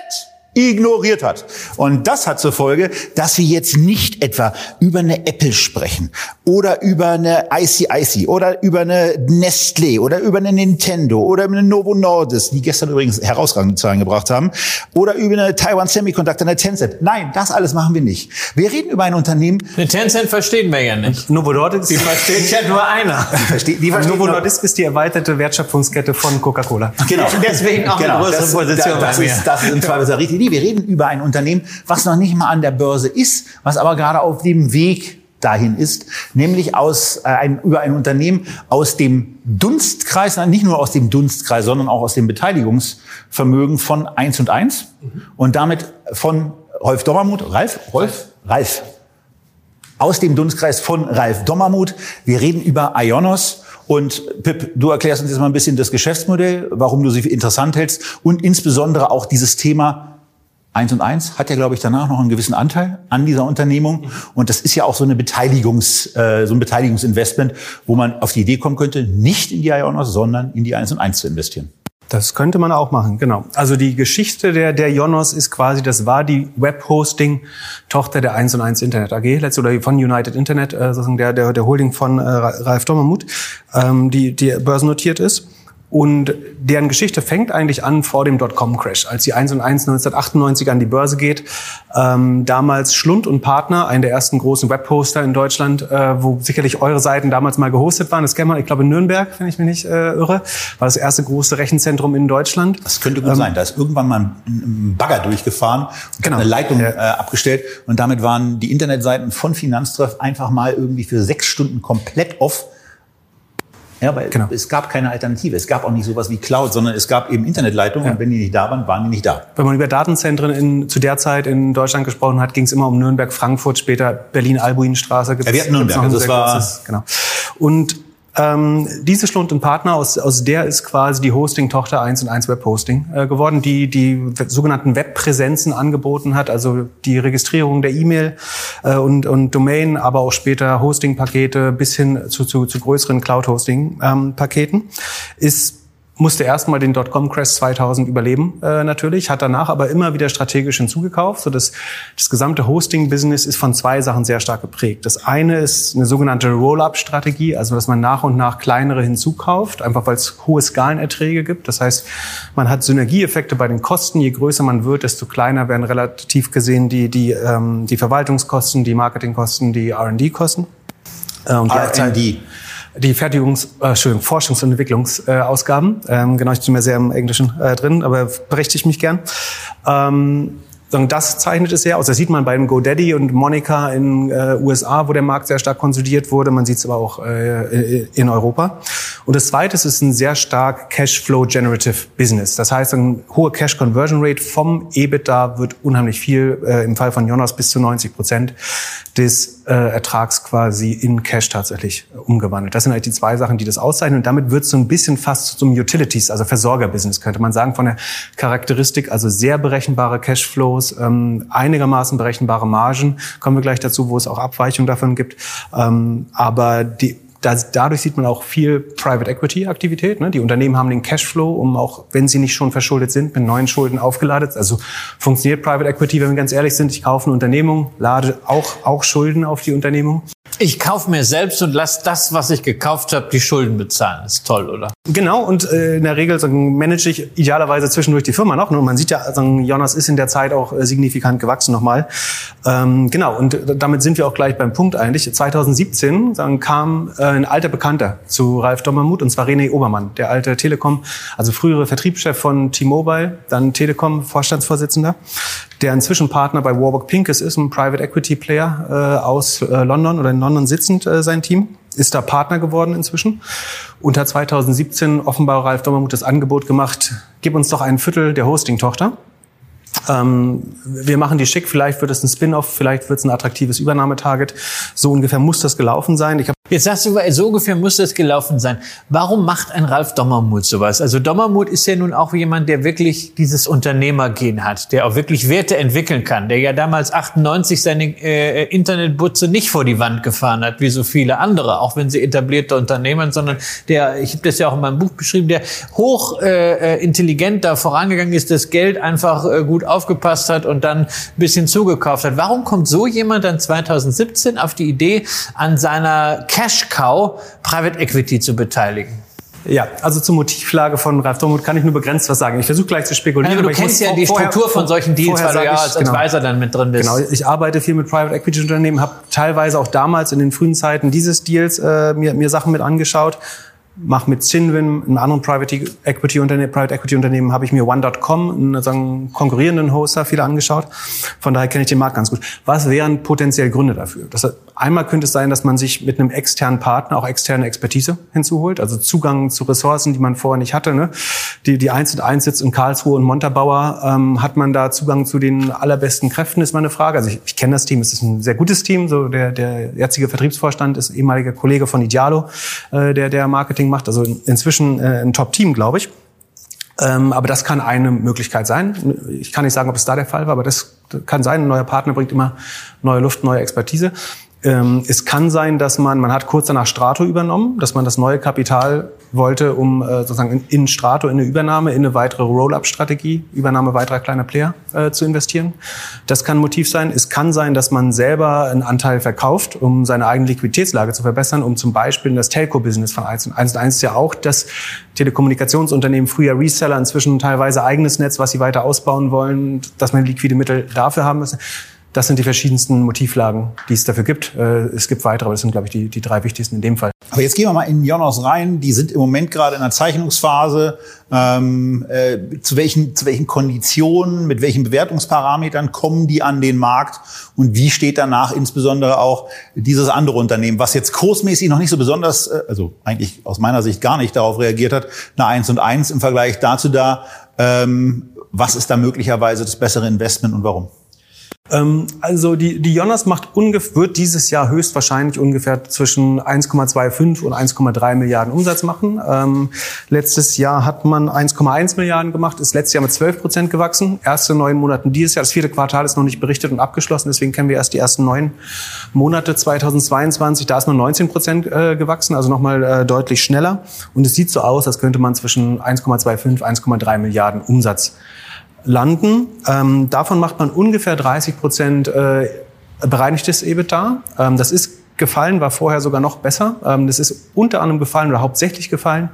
ignoriert hat. Und das hat zur Folge, dass wir jetzt nicht etwa über eine Apple sprechen oder über eine ICIC oder über eine Nestlé oder über eine Nintendo oder über eine Novo Nordisk, die gestern übrigens herausragende Zahlen gebracht haben, oder über eine Taiwan Semiconductor, eine Tencent. Nein, das alles machen wir nicht. Wir reden über ein Unternehmen. Eine Tencent verstehen wir ja nicht. Novo Nordisk, die versteht ja nur einer. Versteht, die versteht Novo Nordisk ist die erweiterte Wertschöpfungskette von Coca-Cola. Genau. Deswegen auch genau, eine größere das, Position. Das, das, ist, das ist in Zweifel richtig. Nee, wir reden über ein Unternehmen, was noch nicht mal an der Börse ist, was aber gerade auf dem Weg dahin ist, nämlich aus äh, ein, über ein Unternehmen aus dem Dunstkreis, nein, nicht nur aus dem Dunstkreis, sondern auch aus dem Beteiligungsvermögen von 1 und 1 mhm. und damit von Rolf Dommermuth, Ralf, Rolf, Ralf, aus dem Dunstkreis von Ralf Dommermuth. Wir reden über Ionos und Pip, du erklärst uns jetzt mal ein bisschen das Geschäftsmodell, warum du sie für interessant hältst und insbesondere auch dieses Thema Eins und eins hat ja, glaube ich, danach noch einen gewissen Anteil an dieser Unternehmung. Und das ist ja auch so eine Beteiligungs, äh, so ein Beteiligungsinvestment, wo man auf die Idee kommen könnte, nicht in die Ionos, sondern in die eins und eins zu investieren. Das könnte man auch machen, genau. Also die Geschichte der, der Ionos ist quasi, das war die Webhosting-Tochter der 1 und 1 Internet AG, letzte oder von United Internet, äh, sozusagen der, der, der Holding von äh, Ralf Dommermuth, ähm, die, die börsennotiert ist. Und deren Geschichte fängt eigentlich an vor dem Dotcom-Crash, als die 1 und 1 1998 an die Börse geht. Ähm, damals Schlund und Partner, einer der ersten großen Webhoster in Deutschland, äh, wo sicherlich eure Seiten damals mal gehostet waren. Das kennt man, ich glaube in Nürnberg, wenn ich mich nicht äh, irre, war das erste große Rechenzentrum in Deutschland. Das könnte gut ähm, sein. Da ist irgendwann mal ein Bagger durchgefahren und genau. eine Leitung äh, abgestellt. Und damit waren die Internetseiten von Finanztreff einfach mal irgendwie für sechs Stunden komplett off ja, weil genau. es gab keine Alternative. Es gab auch nicht sowas wie Cloud, sondern es gab eben Internetleitungen ja. und wenn die nicht da waren, waren die nicht da. Wenn man über Datenzentren in, zu der Zeit in Deutschland gesprochen hat, ging es immer um Nürnberg, Frankfurt, später Berlin-Albuinstraße. Ja, wir hatten Nürnberg, also das war... Großes, genau. Und ähm, diese Schlund und Partner, aus, aus der ist quasi die Hosting-Tochter 1 und 1 Web Hosting äh, geworden, die die sogenannten Webpräsenzen angeboten hat, also die Registrierung der E-Mail äh, und, und Domain, aber auch später Hosting-Pakete bis hin zu, zu, zu größeren Cloud-Hosting-Paketen, ähm, ist musste erstmal den Dotcom-Crash 2000 überleben äh, natürlich, hat danach aber immer wieder strategisch hinzugekauft. So das, das gesamte Hosting-Business ist von zwei Sachen sehr stark geprägt. Das eine ist eine sogenannte Roll-up-Strategie, also dass man nach und nach kleinere hinzukauft, einfach weil es hohe Skalenerträge gibt. Das heißt, man hat Synergieeffekte bei den Kosten. Je größer man wird, desto kleiner werden relativ gesehen die, die, ähm, die Verwaltungskosten, die Marketingkosten, die R&D-Kosten. Äh, und R&D die Fertigungs-, äh, Entschuldigung, Forschungs- und Entwicklungsausgaben. Äh, ähm, genau, ich bin mir sehr im Englischen äh, drin, aber berichte ich mich gern. Ähm, das zeichnet es sehr aus. Das sieht man bei GoDaddy und Monica in äh, USA, wo der Markt sehr stark konsolidiert wurde. Man sieht es aber auch äh, in Europa. Und das Zweite ist, ein sehr stark Cashflow-Generative Business. Das heißt, eine hohe Cash-Conversion-Rate vom EBITDA wird unheimlich viel, äh, im Fall von Jonas bis zu 90 Prozent des äh, Ertrags quasi in Cash tatsächlich umgewandelt. Das sind halt die zwei Sachen, die das auszeichnen. Und damit wird es so ein bisschen fast zum Utilities, also Versorger-Business, könnte man sagen, von der Charakteristik, also sehr berechenbare Cashflows, ähm, einigermaßen berechenbare Margen. Kommen wir gleich dazu, wo es auch Abweichungen davon gibt. Ähm, aber die das, dadurch sieht man auch viel Private Equity Aktivität. Ne? Die Unternehmen haben den Cashflow, um auch, wenn sie nicht schon verschuldet sind, mit neuen Schulden aufgeladen. Also funktioniert Private Equity, wenn wir ganz ehrlich sind. Ich kaufe eine Unternehmung, lade auch, auch Schulden auf die Unternehmung. Ich kaufe mir selbst und lass das, was ich gekauft habe, die Schulden bezahlen. ist toll, oder? Genau, und äh, in der Regel sagen, manage ich idealerweise zwischendurch die Firma noch. Und man sieht ja, sagen, Jonas ist in der Zeit auch äh, signifikant gewachsen nochmal. Ähm, genau, und damit sind wir auch gleich beim Punkt eigentlich. 2017 sagen, kam äh, ein alter Bekannter zu Ralf Dommermuth, und zwar René Obermann, der alte Telekom, also frühere Vertriebschef von T-Mobile, dann Telekom Vorstandsvorsitzender, der inzwischen Partner bei Warburg Pincus ist, ein Private Equity Player äh, aus äh, London oder in London sitzend, äh, sein Team ist da Partner geworden inzwischen und hat 2017 offenbar Ralf Dommermuth das Angebot gemacht, gib uns doch ein Viertel der Hosting-Tochter. Ähm, wir machen die schick, vielleicht wird es ein Spin-off, vielleicht wird es ein attraktives Übernahmetarget. So ungefähr muss das gelaufen sein. Ich Jetzt sagst du, so ungefähr muss das gelaufen sein. Warum macht ein Ralf Dommermuth sowas? Also Dommermuth ist ja nun auch jemand, der wirklich dieses Unternehmergehen hat, der auch wirklich Werte entwickeln kann, der ja damals 98 seine äh, Internetbutze nicht vor die Wand gefahren hat, wie so viele andere, auch wenn sie etablierte Unternehmer, sondern der, ich habe das ja auch in meinem Buch beschrieben, der hoch äh, äh intelligent da vorangegangen ist, das Geld einfach äh, gut aufgepasst hat und dann ein bisschen zugekauft hat. Warum kommt so jemand dann 2017 auf die Idee, an seiner Cash Cow Private Equity zu beteiligen? Ja, also zur Motivlage von Ralf Dormuth kann ich nur begrenzt was sagen. Ich versuche gleich zu spekulieren. Ja, du kennst ja die vorher, Struktur von solchen Deals, weil du ja als genau, Advisor dann mit drin bist. Genau, ich arbeite viel mit Private Equity Unternehmen, habe teilweise auch damals in den frühen Zeiten dieses Deals äh, mir, mir Sachen mit angeschaut mache mit Cinwin, einem anderen Private Equity Unternehmen, Private Equity Unternehmen, habe ich mir One.com, einen sagen, konkurrierenden Hoster, viele angeschaut. Von daher kenne ich den Markt ganz gut. Was wären potenziell Gründe dafür? Das, einmal könnte es sein, dass man sich mit einem externen Partner auch externe Expertise hinzuholt, also Zugang zu Ressourcen, die man vorher nicht hatte. Ne? Die, die 1 und 1 sitzt in Karlsruhe und Montabaur. Ähm, hat man da Zugang zu den allerbesten Kräften, ist meine Frage. Also ich, ich kenne das Team, es ist ein sehr gutes Team. So der, der jetzige Vertriebsvorstand ist ehemaliger Kollege von Idealo, äh, der der Marketing macht. Also inzwischen äh, ein Top-Team, glaube ich. Ähm, aber das kann eine Möglichkeit sein. Ich kann nicht sagen, ob es da der Fall war, aber das kann sein. Ein neuer Partner bringt immer neue Luft, neue Expertise. Ähm, es kann sein, dass man, man hat kurz danach Strato übernommen, dass man das neue Kapital wollte, um äh, sozusagen in, in Strato, in eine Übernahme, in eine weitere Roll-up-Strategie, Übernahme weiterer kleiner Player äh, zu investieren. Das kann ein Motiv sein. Es kann sein, dass man selber einen Anteil verkauft, um seine eigene Liquiditätslage zu verbessern, um zum Beispiel in das Telco-Business von 1 und 1 1 ist ja auch das Telekommunikationsunternehmen, früher Reseller, inzwischen teilweise eigenes Netz, was sie weiter ausbauen wollen, dass man liquide Mittel dafür haben müssen. Das sind die verschiedensten Motivlagen, die es dafür gibt. Äh, es gibt weitere, aber das sind, glaube ich, die, die drei wichtigsten in dem Fall. Aber jetzt gehen wir mal in Jonas rein. Die sind im Moment gerade in der Zeichnungsphase. Ähm, äh, zu, welchen, zu welchen Konditionen, mit welchen Bewertungsparametern kommen die an den Markt? Und wie steht danach insbesondere auch dieses andere Unternehmen, was jetzt kursmäßig noch nicht so besonders, äh, also eigentlich aus meiner Sicht gar nicht darauf reagiert hat, eine 1 und 1 im Vergleich dazu da, ähm, was ist da möglicherweise das bessere Investment und warum? Ähm, also die, die Jonas macht ungefähr, wird dieses Jahr höchstwahrscheinlich ungefähr zwischen 1,25 und 1,3 Milliarden Umsatz machen. Ähm, letztes Jahr hat man 1,1 Milliarden gemacht, ist letztes Jahr mit 12 Prozent gewachsen. Erste neun Monaten dieses Jahr, das vierte Quartal ist noch nicht berichtet und abgeschlossen, deswegen kennen wir erst die ersten neun Monate 2022. Da ist man 19 Prozent äh, gewachsen, also nochmal äh, deutlich schneller. Und es sieht so aus, als könnte man zwischen 1,25, 1,3 Milliarden Umsatz landen. Ähm, davon macht man ungefähr 30 Prozent äh, bereinigtes EBITDA. Ähm, das ist gefallen, war vorher sogar noch besser. Ähm, das ist unter anderem gefallen oder hauptsächlich gefallen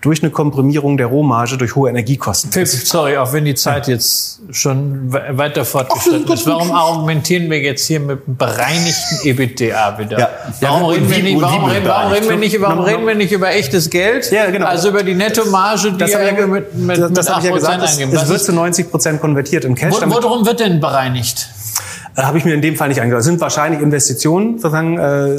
durch eine Komprimierung der Rohmarge durch hohe Energiekosten. Philipp, sorry, auch wenn die Zeit jetzt schon weiter fortgeschritten ist. Warum argumentieren wir jetzt hier mit bereinigten EBITDA wieder? Ja. Warum, reden, wir nicht, warum, reden, warum reden wir nicht, warum reden wir nicht über echtes Geld? Ja, genau. Also über die Nettomarge, die das ja mit, mit, das, das 8% ja gesagt, eingeben. Es wird zu 90 Prozent konvertiert in Cash. Wo, worum wird denn bereinigt? Äh, Habe ich mir in dem Fall nicht angeschaut. Das sind wahrscheinlich Investitionen sozusagen äh,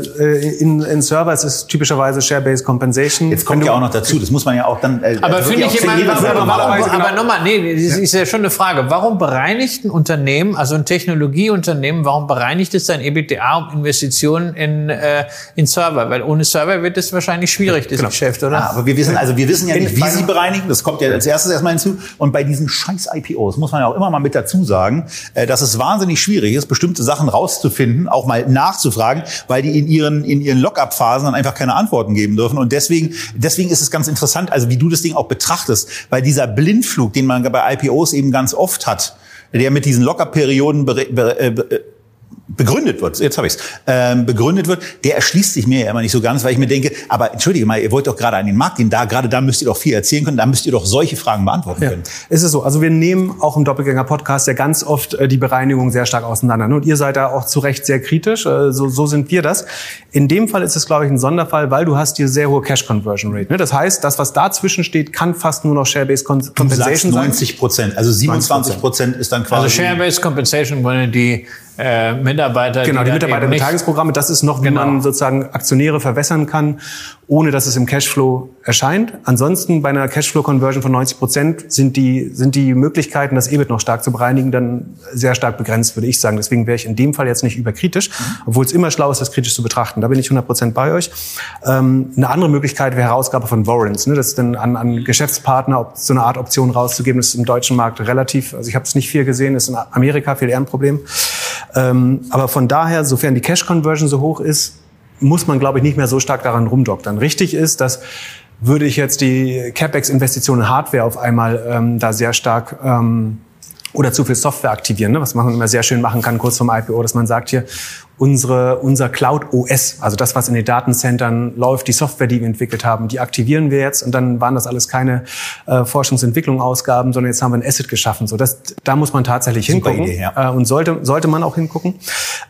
in, in Server. Es ist typischerweise Share-Based Compensation. Jetzt kommt ja auch noch dazu, das muss man ja auch dann. Äh, aber also finde ich immer, jede warum, normalerweise aber genau- nochmal, nee, das ist ja schon eine Frage. Warum bereinigt ein Unternehmen, also ein Technologieunternehmen, warum bereinigt es sein EBTA um Investitionen in, äh, in Server? Weil ohne Server wird es wahrscheinlich schwierig, das Geschäft, oder? Ja, aber wir wissen, also wir wissen ja nicht, wie sie bereinigen. Das kommt ja als erstes erstmal hinzu. Und bei diesen scheiß IPOs muss man ja auch immer mal mit dazu sagen, äh, dass es wahnsinnig schwierig ist, bestimmte Sachen rauszufinden, auch mal nachzufragen, weil die in ihren, in ihren Lock-up-Phasen dann einfach keine Antworten geben dürfen. Und deswegen, deswegen ist es ganz interessant, also wie du das Ding auch betrachtest, weil dieser Blindflug, den man bei IPOs eben ganz oft hat, der mit diesen Lock-up-Perioden begründet wird, jetzt habe ich's, ähm, begründet wird, der erschließt sich mir ja immer nicht so ganz, weil ich mir denke, aber entschuldige mal, ihr wollt doch gerade an den Markt gehen, da gerade da müsst ihr doch viel erzählen können, da müsst ihr doch solche Fragen beantworten Ja, können. ist es so. Also wir nehmen auch im Doppelgänger-Podcast ja ganz oft äh, die Bereinigung sehr stark auseinander. ne? Und ihr seid da auch zu Recht sehr kritisch. Äh, so, so sind wir das. In dem Fall ist es, glaube ich, ein Sonderfall, weil du hast hier sehr hohe Cash-Conversion-Rate. Ne? Das heißt, das, was dazwischen steht, kann fast nur noch Share-Based Du sagst Compensation sein. 90 Prozent, also 27 Prozent ist dann quasi. Also Share-Based Compensation wollen die äh, Mitarbeiter, Genau, die dann eben nicht- Mitarbeiterbeteiligungsprogramme, das ist noch, wie Genau. man sozusagen Aktionäre verwässern kann, ohne dass es im Cashflow erscheint. Ansonsten bei einer Cashflow-Conversion von 90 Prozent sind die, sind die Möglichkeiten, das EBIT noch stark zu bereinigen, dann sehr stark begrenzt, würde ich sagen. Deswegen wäre ich in dem Fall jetzt nicht überkritisch, obwohl es immer schlau ist, das kritisch zu betrachten. Da bin ich 100 Prozent bei euch. Ähm, eine andere Möglichkeit wäre Herausgabe von Warrants, ne? das ist dann an, an Geschäftspartner ob, so eine Art Option rauszugeben. Das ist im deutschen Markt relativ, also ich habe es nicht viel gesehen, ist in Amerika viel eher ein Problem. Ähm, aber von daher, sofern die Cash-Conversion so hoch ist, muss man, glaube ich, nicht mehr so stark daran rumdoktern. Richtig ist, dass würde ich jetzt die CapEx-Investitionen in Hardware auf einmal ähm, da sehr stark ähm, oder zu viel Software aktivieren, ne? was man immer sehr schön machen kann kurz vorm IPO, dass man sagt hier, unsere, unser Cloud OS, also das, was in den Datacentern läuft, die Software, die wir entwickelt haben, die aktivieren wir jetzt und dann waren das alles keine äh, Forschungsentwicklung Ausgaben, sondern jetzt haben wir ein Asset geschaffen. So, das, da muss man tatsächlich Super hingucken Idee, ja. äh, und sollte, sollte man auch hingucken.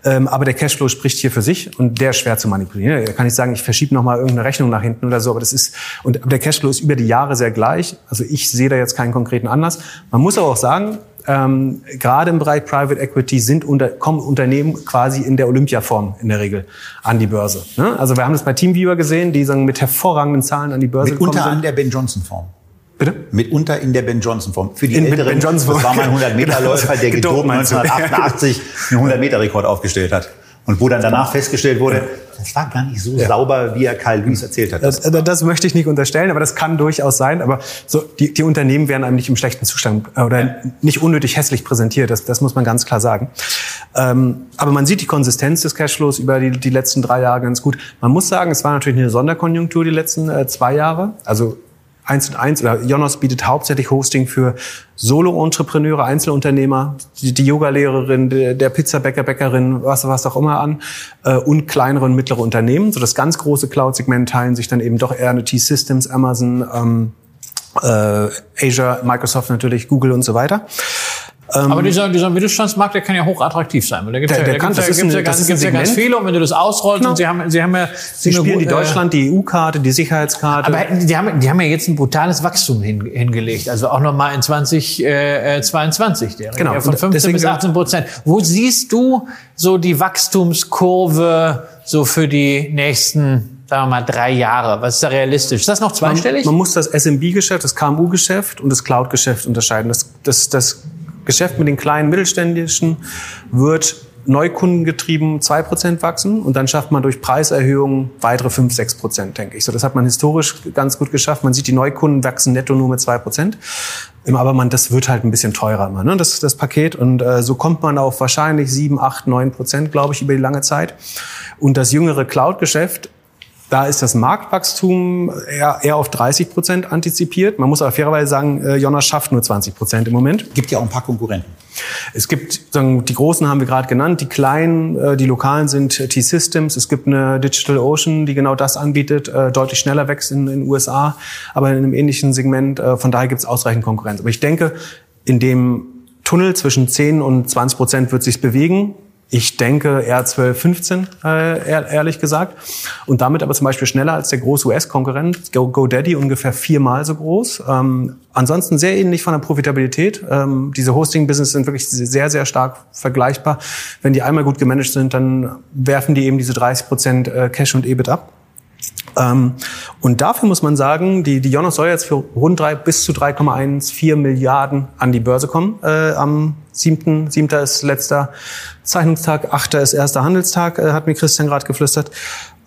Ähm, aber der Cashflow spricht hier für sich und der ist schwer zu manipulieren. Da kann ich sagen, ich verschiebe noch mal irgendeine Rechnung nach hinten oder so, aber das ist und der Cashflow ist über die Jahre sehr gleich. Also ich sehe da jetzt keinen konkreten Anlass. Man muss aber auch sagen, ähm, gerade im Bereich Private Equity sind unter, kommen Unternehmen quasi in der Olympiaform in der Regel an die Börse. Ne? Also wir haben das bei Teamviewer gesehen, die sagen, mit hervorragenden Zahlen an die Börse Mitunter gekommen an sind. der Ben Johnson Form. Bitte? Mitunter in der Ben Johnson Form. Für die In- Älteren, Ben Johnson das war mal ein Form. 100 Meter Läufer, der Gedopt, gedopt meinst du? 1988 einen 100 Meter Rekord aufgestellt hat. Und wo dann danach festgestellt wurde, das war gar nicht so sauber, wie er Karl Lewis erzählt hat. Das, äh, das möchte ich nicht unterstellen, aber das kann durchaus sein. Aber so, die, die Unternehmen werden einem nicht im schlechten Zustand äh, oder nicht unnötig hässlich präsentiert. Das, das muss man ganz klar sagen. Ähm, aber man sieht die Konsistenz des Cashflows über die, die letzten drei Jahre ganz gut. Man muss sagen, es war natürlich eine Sonderkonjunktur die letzten äh, zwei Jahre. Also eins und eins oder Jonas bietet hauptsächlich Hosting für Solo-Entrepreneure, Einzelunternehmer, die, die Yoga-Lehrerin, der, der Pizzabäcker, Bäckerin, was, was auch immer an äh, und kleinere und mittlere Unternehmen. So das ganz große Cloud-Segment teilen sich dann eben doch eher eine T-Systems, Amazon, ähm, äh, Azure, Microsoft natürlich, Google und so weiter. Aber dieser, dieser Mittelstandsmarkt, der kann ja hochattraktiv sein. Weil da gibt's Der- ja, der da kann, ist gibt's ein- ja, ganz, gibt's ja ganz viele. Und wenn du das ausrollst, Genau. und sie haben, sie haben ja, Sie spielen die Deutschland, die EU-Karte, die Sicherheitskarte. Aber die haben, die haben ja jetzt ein brutales Wachstum hin, hingelegt. Also auch nochmal in 2022. Der Genau. Ja von Und 15 bis deswegen- 18 Prozent. Wo siehst du so die Wachstumskurve so für die nächsten, sagen wir mal, drei Jahre? Was ist da realistisch? Ist das noch zweistellig? Man, man muss das SMB-Geschäft, das KMU-Geschäft und das Cloud-Geschäft unterscheiden. Das, das, das Geschäft mit den kleinen Mittelständischen wird neukundengetrieben 2% wachsen und dann schafft man durch Preiserhöhungen weitere 5, 6%, denke ich. So, das hat man historisch ganz gut geschafft. Man sieht, die Neukunden wachsen netto nur mit 2%. Aber man, das wird halt ein bisschen teurer immer, ne? das, das Paket. Und äh, so kommt man auf wahrscheinlich 7, 8, 9 Prozent, glaube ich, über die lange Zeit. Und das jüngere Cloud-Geschäft da ist das Marktwachstum eher, eher auf 30 Prozent antizipiert. Man muss aber fairerweise sagen, äh, Jonas schafft nur 20 Prozent im Moment. Gibt ja auch ein paar Konkurrenten. Es gibt, sagen, die großen haben wir gerade genannt, die kleinen, äh, die lokalen sind T-Systems. Es gibt eine Digital Ocean, die genau das anbietet, äh, deutlich schneller wächst in den USA, aber in einem ähnlichen Segment. Von daher gibt es ausreichend Konkurrenz. Aber ich denke, in dem Tunnel zwischen 10 und 20 Prozent wird sich bewegen. Ich denke eher 12, 15, äh, ehrlich gesagt. Und damit aber zum Beispiel schneller als der große US-Konkurrent GoDaddy, ungefähr viermal so groß. Ähm, ansonsten sehr ähnlich von der Profitabilität. Ähm, diese Hosting-Business sind wirklich sehr, sehr stark vergleichbar. Wenn die einmal gut gemanagt sind, dann werfen die eben diese 30 Prozent äh, Cash und EBIT ab. Ähm, und dafür muss man sagen, die, die Jonas soll jetzt für rund drei, bis zu 3,14 Milliarden an die Börse kommen. Äh, am 7. 7. ist letzter Zeichnungstag, 8. ist erster Handelstag, äh, hat mir Christian gerade geflüstert.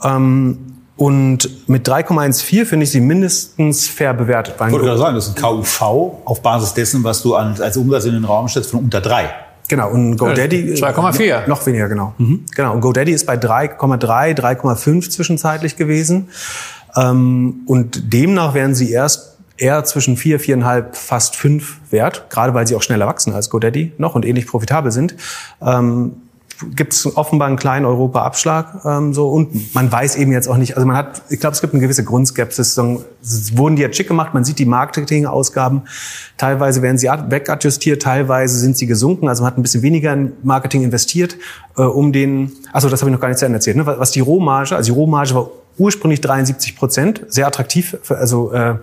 Ähm, und mit 3,14 finde ich sie mindestens fair bewertet. Ich wollte gerade sagen, das ist ein KUV auf Basis dessen, was du als Umsatz in den Raum stellst, von unter drei. Genau, und GoDaddy... 2,4. Noch weniger, genau. Mhm. Genau, und GoDaddy ist bei 3,3, 3,5 zwischenzeitlich gewesen. Ähm, und demnach werden sie erst eher zwischen 4, 4,5, fast 5 wert, gerade weil sie auch schneller wachsen als GoDaddy noch und ähnlich profitabel sind. Gibt es offenbar einen kleinen Europa-Abschlag ähm, so und man weiß eben jetzt auch nicht, also man hat, ich glaube, es gibt eine gewisse Grundskepsis. So, wurden die jetzt schick gemacht, man sieht die Marketingausgaben, teilweise werden sie wegadjustiert, teilweise sind sie gesunken, also man hat ein bisschen weniger in Marketing investiert, äh, um den, also das habe ich noch gar nicht zu Ende erzählt, ne? was die Rohmarge, also die Rohmarge war ursprünglich 73 Prozent, sehr attraktiv. Also äh,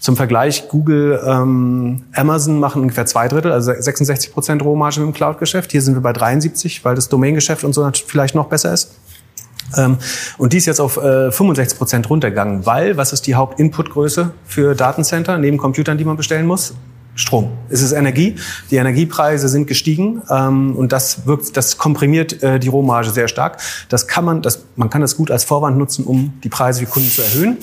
zum Vergleich, Google, ähm, Amazon machen ungefähr zwei Drittel, also 66 Prozent Rohmarge im Cloud-Geschäft. Hier sind wir bei 73, weil das Domain-Geschäft und so vielleicht noch besser ist. Ähm, und die ist jetzt auf äh, 65 Prozent runtergegangen, weil, was ist die Hauptinputgröße für Datencenter neben Computern, die man bestellen muss? Strom. Es ist Energie. Die Energiepreise sind gestiegen ähm, und das wirkt, das komprimiert äh, die Rohmarge sehr stark. Das kann man, das, man kann das gut als Vorwand nutzen, um die Preise für Kunden zu erhöhen.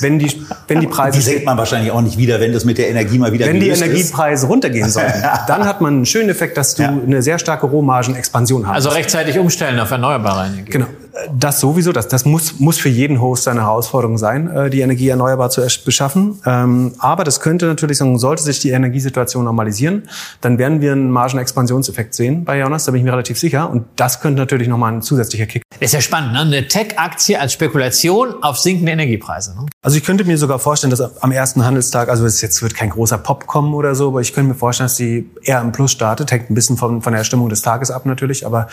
Wenn die, wenn die Preise, die senkt man wahrscheinlich auch nicht wieder, wenn das mit der Energie mal wieder wenn die Energiepreise ist. runtergehen sollen, dann hat man einen schönen Effekt, dass du ja. eine sehr starke Rohmargenexpansion hast. Also rechtzeitig umstellen auf erneuerbare Energie. Genau. Das sowieso, das, das muss, muss für jeden Host eine Herausforderung sein, äh, die Energie erneuerbar zu beschaffen. Ähm, aber das könnte natürlich sagen, sollte sich die Energiesituation normalisieren, dann werden wir einen Margenexpansionseffekt sehen bei Jonas, da bin ich mir relativ sicher. Und das könnte natürlich nochmal ein zusätzlicher Kick. Das ist ja spannend, ne? eine Tech-Aktie als Spekulation auf sinkende Energiepreise. Ne? Also ich könnte mir sogar vorstellen, dass am ersten Handelstag, also es jetzt wird kein großer Pop kommen oder so, aber ich könnte mir vorstellen, dass die eher im Plus startet. Hängt ein bisschen von, von der Stimmung des Tages ab natürlich, aber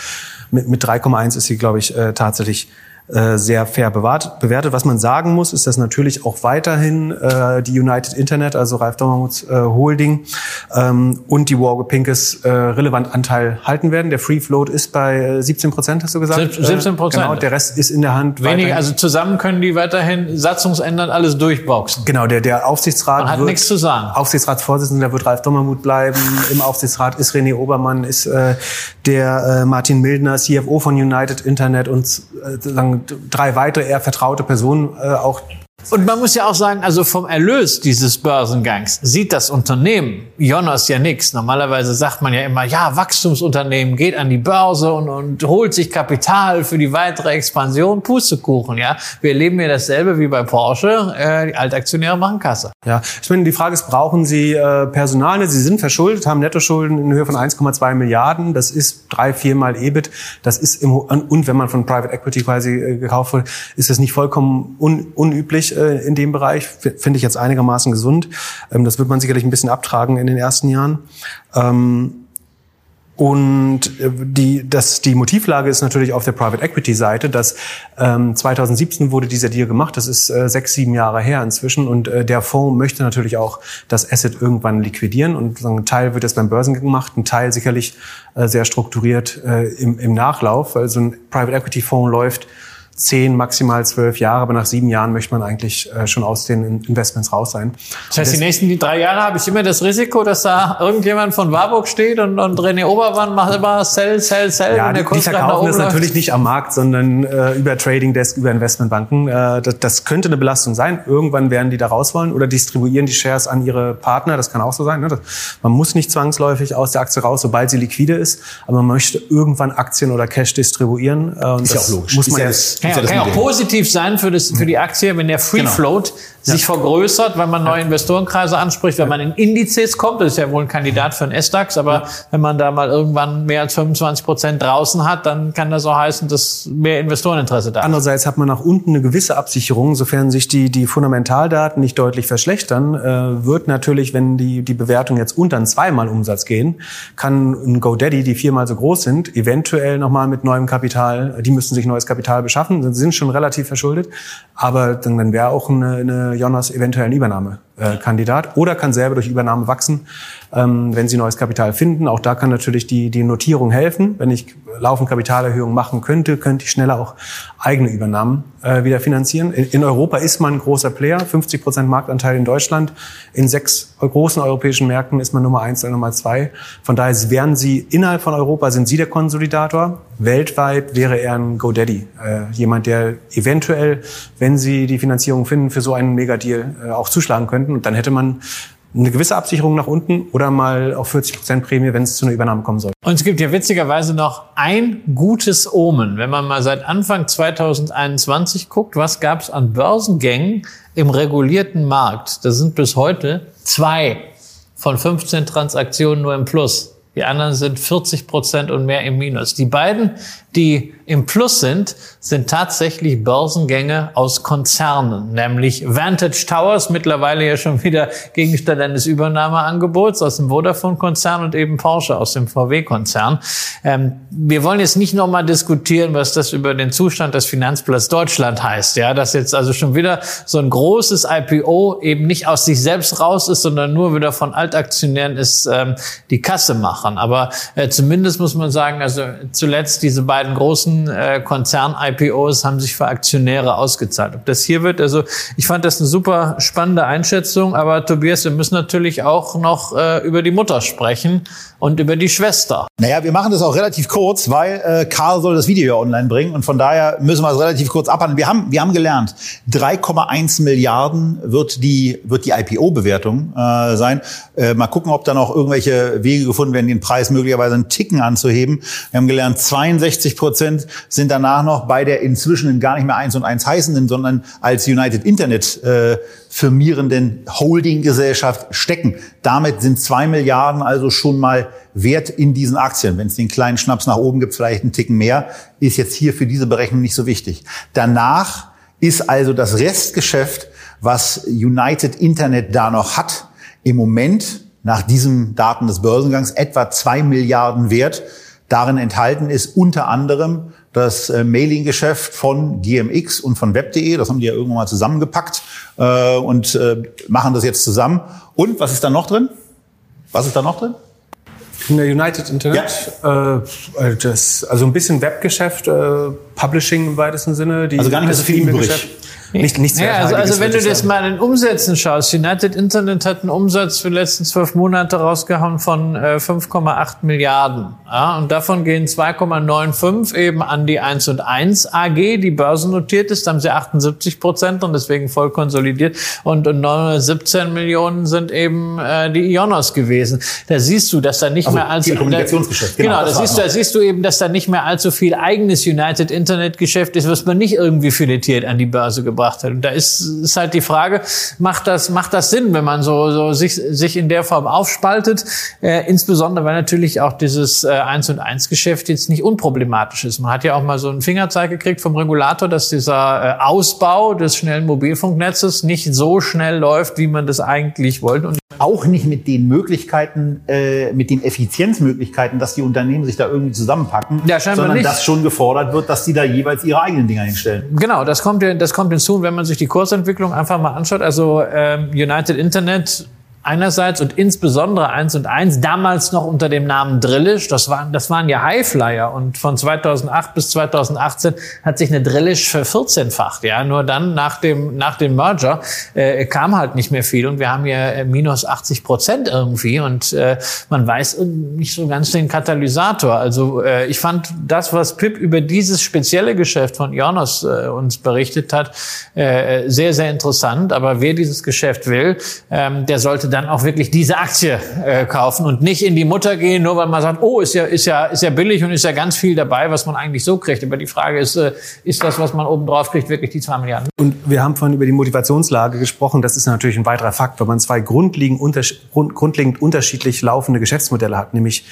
mit, mit 3,1 ist sie, glaube ich, äh, tatsächlich äh, sehr fair bewahrt, bewertet. Was man sagen muss, ist, dass natürlich auch weiterhin äh, die United Internet, also Ralf Dommermuths äh, Holding ähm, und die Wargo Pinkes äh, relevant Anteil halten werden. Der Free Float ist bei 17 äh, Prozent, hast du gesagt? 17 Prozent. Genau, der Rest ist in der Hand. Weniger, also zusammen können die weiterhin satzungsändern alles durchboxen. Genau, der, der Aufsichtsrat Man hat wird, nichts zu sagen. Aufsichtsratsvorsitzender wird Ralf Dommermuth bleiben. Im Aufsichtsrat ist René Obermann, ist äh, der äh, Martin Mildner, CFO von United Internet und äh, sagen, drei weitere eher vertraute Personen äh, auch und man muss ja auch sagen, also vom Erlös dieses Börsengangs sieht das Unternehmen Jonas ja nichts. Normalerweise sagt man ja immer, ja, Wachstumsunternehmen geht an die Börse und, und holt sich Kapital für die weitere Expansion. Pustekuchen, ja. Wir erleben ja dasselbe wie bei Porsche. Äh, die Altaktionäre machen Kasse. Ja, ich meine, die Frage ist, brauchen Sie äh, Personal? Sie sind verschuldet, haben Nettoschulden in Höhe von 1,2 Milliarden. Das ist drei, viermal EBIT. Das ist im, und wenn man von Private Equity quasi äh, gekauft wird, ist das nicht vollkommen un, unüblich äh, in dem Bereich, finde ich jetzt einigermaßen gesund. Ähm, das wird man sicherlich ein bisschen abtragen in den ersten Jahren. Ähm, und äh, die, das, die Motivlage ist natürlich auf der Private Equity Seite, dass ähm, 2017 wurde dieser Deal gemacht. Das ist äh, sechs, sieben Jahre her inzwischen. Und äh, der Fonds möchte natürlich auch das Asset irgendwann liquidieren. Und ein Teil wird jetzt beim Börsengang gemacht, ein Teil sicherlich äh, sehr strukturiert äh, im, im Nachlauf. Also ein Private Equity Fonds läuft zehn, maximal zwölf Jahre, aber nach sieben Jahren möchte man eigentlich äh, schon aus den Investments raus sein. Das heißt, die nächsten drei Jahre habe ich immer das Risiko, dass da irgendjemand von Warburg steht und, und René Obermann macht immer Sell, Sell, Sell. Ja, die, die verkaufen das natürlich nicht am Markt, sondern äh, über Trading Desk, über Investmentbanken. Äh, das, das könnte eine Belastung sein. Irgendwann werden die da raus wollen oder distribuieren die Shares an ihre Partner. Das kann auch so sein. Ne? Das, man muss nicht zwangsläufig aus der Aktie raus, sobald sie liquide ist, aber man möchte irgendwann Aktien oder Cash distribuieren. Äh, und ist das ja auch logisch. Muss man ist ja, kann, ja, kann ja auch positiv sein für, das, für die Aktie, wenn der Free genau. Sich vergrößert, wenn man neue Investorenkreise anspricht, wenn man in Indizes kommt, das ist ja wohl ein Kandidat für einen S-DAX, aber wenn man da mal irgendwann mehr als 25 Prozent draußen hat, dann kann das auch heißen, dass mehr Investoreninteresse da ist. Andererseits hat man nach unten eine gewisse Absicherung, sofern sich die, die Fundamentaldaten nicht deutlich verschlechtern, äh, wird natürlich, wenn die, die Bewertung jetzt unter einen zweimal Umsatz gehen, kann ein GoDaddy, die viermal so groß sind, eventuell nochmal mit neuem Kapital, die müssten sich neues Kapital beschaffen, sind schon relativ verschuldet, aber dann, dann wäre auch eine, eine Jonas eventuell ein Übernahmekandidat oder kann selber durch Übernahme wachsen, ähm, wenn sie neues Kapital finden. Auch da kann natürlich die, die Notierung helfen. Wenn ich laufend Kapitalerhöhungen machen könnte, könnte ich schneller auch eigene Übernahmen äh, wieder finanzieren. In, in Europa ist man ein großer Player, 50 Prozent Marktanteil in Deutschland. In sechs großen europäischen Märkten ist man Nummer eins oder Nummer zwei. Von daher wären Sie innerhalb von Europa, sind Sie der Konsolidator. Weltweit wäre er ein GoDaddy. Äh, jemand, der eventuell, wenn Sie die Finanzierung finden, für so einen Megadeal äh, auch zuschlagen könnten. Und dann hätte man eine gewisse Absicherung nach unten oder mal auf 40 Prozent Prämie, wenn es zu einer Übernahme kommen soll. Und es gibt ja witzigerweise noch ein gutes Omen. Wenn man mal seit Anfang 2021 guckt, was gab es an Börsengängen im regulierten Markt? Das sind bis heute zwei von 15 Transaktionen nur im Plus. Die anderen sind 40 Prozent und mehr im Minus. Die beiden, die im Plus sind, sind tatsächlich Börsengänge aus Konzernen, nämlich Vantage Towers, mittlerweile ja schon wieder Gegenstand eines Übernahmeangebots aus dem Vodafone-Konzern und eben Porsche aus dem VW-Konzern. Ähm, wir wollen jetzt nicht nochmal diskutieren, was das über den Zustand des Finanzplatz Deutschland heißt. Ja, dass jetzt also schon wieder so ein großes IPO eben nicht aus sich selbst raus ist, sondern nur wieder von Altaktionären ist ähm, die Kasse machen. Aber äh, zumindest muss man sagen, also zuletzt diese beiden großen äh, Konzern-IPOs haben sich für Aktionäre ausgezahlt. Ob das hier wird, also ich fand das eine super spannende Einschätzung, aber Tobias, wir müssen natürlich auch noch äh, über die Mutter sprechen und über die Schwester. Naja, wir machen das auch relativ kurz, weil äh, Karl soll das Video ja online bringen und von daher müssen wir es relativ kurz abhandeln. Wir haben, wir haben gelernt, 3,1 Milliarden wird die, wird die IPO-Bewertung äh, sein. Äh, mal gucken, ob da noch irgendwelche Wege gefunden werden, den Preis möglicherweise einen Ticken anzuheben. Wir haben gelernt, 62 Prozent sind danach noch bei der inzwischen gar nicht mehr eins und eins heißenden, sondern als United Internet äh, firmierenden Holdinggesellschaft stecken. Damit sind zwei Milliarden also schon mal wert in diesen Aktien. Wenn es den kleinen Schnaps nach oben gibt, vielleicht einen Ticken mehr, ist jetzt hier für diese Berechnung nicht so wichtig. Danach ist also das Restgeschäft, was United Internet da noch hat, im Moment nach diesen Daten des Börsengangs etwa zwei Milliarden wert. Darin enthalten ist unter anderem das äh, Mailing-Geschäft von GMX und von Web.de. Das haben die ja irgendwann mal zusammengepackt äh, und äh, machen das jetzt zusammen. Und was ist da noch drin? Was ist da noch drin? In der United Internet, ja. äh, das, also ein bisschen Webgeschäft, äh, Publishing im weitesten Sinne. Die, also gar nicht so viel übrig. Nicht, nichts ja, also, also wenn du das mal in Umsätzen schaust, United Internet hat einen Umsatz für die letzten zwölf Monate rausgehauen von äh, 5,8 Milliarden. Ja, und davon gehen 2,95 eben an die 1 und 1 AG, die börsennotiert ist. Da haben sie 78 Prozent und deswegen voll konsolidiert. Und, und 917 Millionen sind eben äh, die Ionos gewesen. Da siehst du, dass da nicht also mehr allzu... Kommunikationsgeschäft. Genau, genau da, siehst du, da siehst du eben, dass da nicht mehr allzu viel eigenes United Internet Geschäft ist, was man nicht irgendwie filetiert an die Börse gebracht gebracht hat. Und da ist, ist halt die Frage, macht das, macht das Sinn, wenn man so, so sich, sich in der Form aufspaltet? Äh, insbesondere, weil natürlich auch dieses äh, 1 und 1 Geschäft jetzt nicht unproblematisch ist. Man hat ja auch mal so einen Fingerzeig gekriegt vom Regulator, dass dieser äh, Ausbau des schnellen Mobilfunknetzes nicht so schnell läuft, wie man das eigentlich wollte. Und auch nicht mit den Möglichkeiten, äh, mit den Effizienzmöglichkeiten, dass die Unternehmen sich da irgendwie zusammenpacken, ja, sondern nicht. dass schon gefordert wird, dass die da jeweils ihre eigenen Dinger hinstellen. Genau, das kommt, das kommt hinzu. Und wenn man sich die Kursentwicklung einfach mal anschaut, also ähm, United Internet einerseits und insbesondere eins und eins, damals noch unter dem Namen Drillish, das waren, das waren ja Highflyer. Und von 2008 bis 2018 hat sich eine Drillish vervierzehnfacht, ja, nur dann nach dem, nach dem Merger äh, kam halt nicht mehr viel. Und wir haben ja äh, minus 80 Prozent irgendwie. Und äh, man weiß nicht so ganz den Katalysator, also äh, ich fand das, was Pip über dieses spezielle Geschäft von Ionos äh, uns berichtet hat, äh, sehr, sehr interessant, aber wer dieses Geschäft will, ähm, der sollte dann auch wirklich diese Aktie äh, kaufen und nicht in die Mutter gehen, nur weil man sagt, oh, ist ja, ist ja, ist ja billig und ist ja ganz viel dabei, was man eigentlich so kriegt. Aber die Frage ist, äh, ist das, was man oben drauf kriegt, wirklich die zwei Milliarden? Und wir haben vorhin über die Motivationslage gesprochen. Das ist natürlich ein weiterer Fakt, weil man zwei grundlegend, grundlegend unterschiedlich laufende Geschäftsmodelle hat, nämlich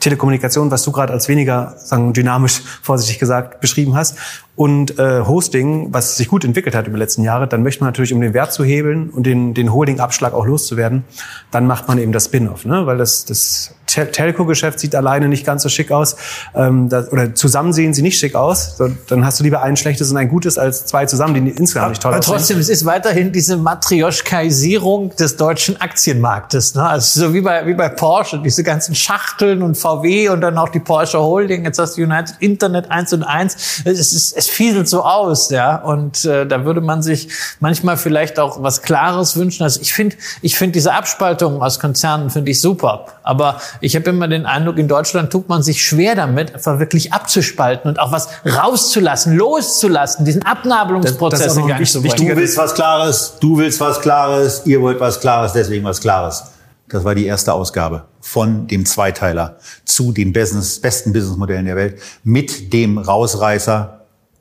Telekommunikation, was du gerade als weniger sagen, dynamisch, vorsichtig gesagt, beschrieben hast, und äh, Hosting, was sich gut entwickelt hat über die letzten Jahre, dann möchte man natürlich, um den Wert zu hebeln und den, den Holding-Abschlag auch loszuwerden, dann macht man eben das Spin-off, ne? weil das, das Telco-Geschäft sieht alleine nicht ganz so schick aus ähm, das, oder zusammen sehen sie nicht schick aus. So, dann hast du lieber ein schlechtes und ein gutes als zwei zusammen, die insgesamt nicht toll aussehen. Aber trotzdem, es ist weiterhin diese Matrioschkaisierung des deutschen Aktienmarktes. Ne? Also so wie bei, wie bei Porsche, diese ganzen Schachteln und VW und dann auch die Porsche Holding, jetzt hast du United Internet 1 und 1. Es, ist, es fieselt so aus, ja. Und äh, da würde man sich manchmal vielleicht auch was Klares wünschen. Also ich finde, ich finde diese Abspaltung aus Konzernen finde ich super. Aber ich habe immer den Eindruck, in Deutschland tut man sich schwer damit, einfach wirklich abzuspalten und auch was rauszulassen, loszulassen, diesen Abnabelungsprozess das, das in Gang zu bringen. Du willst was Klares, du willst was Klares, ihr wollt was Klares, deswegen was Klares. Das war die erste Ausgabe von dem Zweiteiler zu den Business, besten Businessmodellen der Welt mit dem Rausreißer,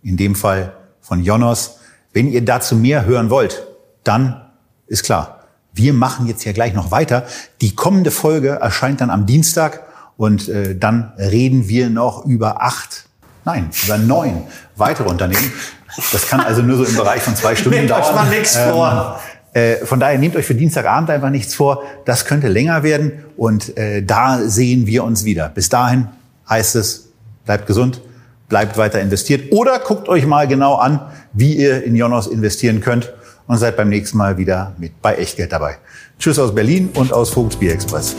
in dem Fall von Jonas. Wenn ihr dazu mehr hören wollt, dann ist klar, wir machen jetzt ja gleich noch weiter. Die kommende Folge erscheint dann am Dienstag und äh, dann reden wir noch über acht, nein, über neun weitere Unternehmen. Das kann also nur so im Bereich von zwei Stunden nehmt dauern. Euch mal nichts ähm, vor. Äh, von daher nehmt euch für Dienstagabend einfach nichts vor. Das könnte länger werden und äh, da sehen wir uns wieder. Bis dahin heißt es, bleibt gesund, bleibt weiter investiert oder guckt euch mal genau an, wie ihr in Jonos investieren könnt und seid beim nächsten Mal wieder mit bei Echtgeld dabei. Tschüss aus Berlin und aus Vogts Bier Express.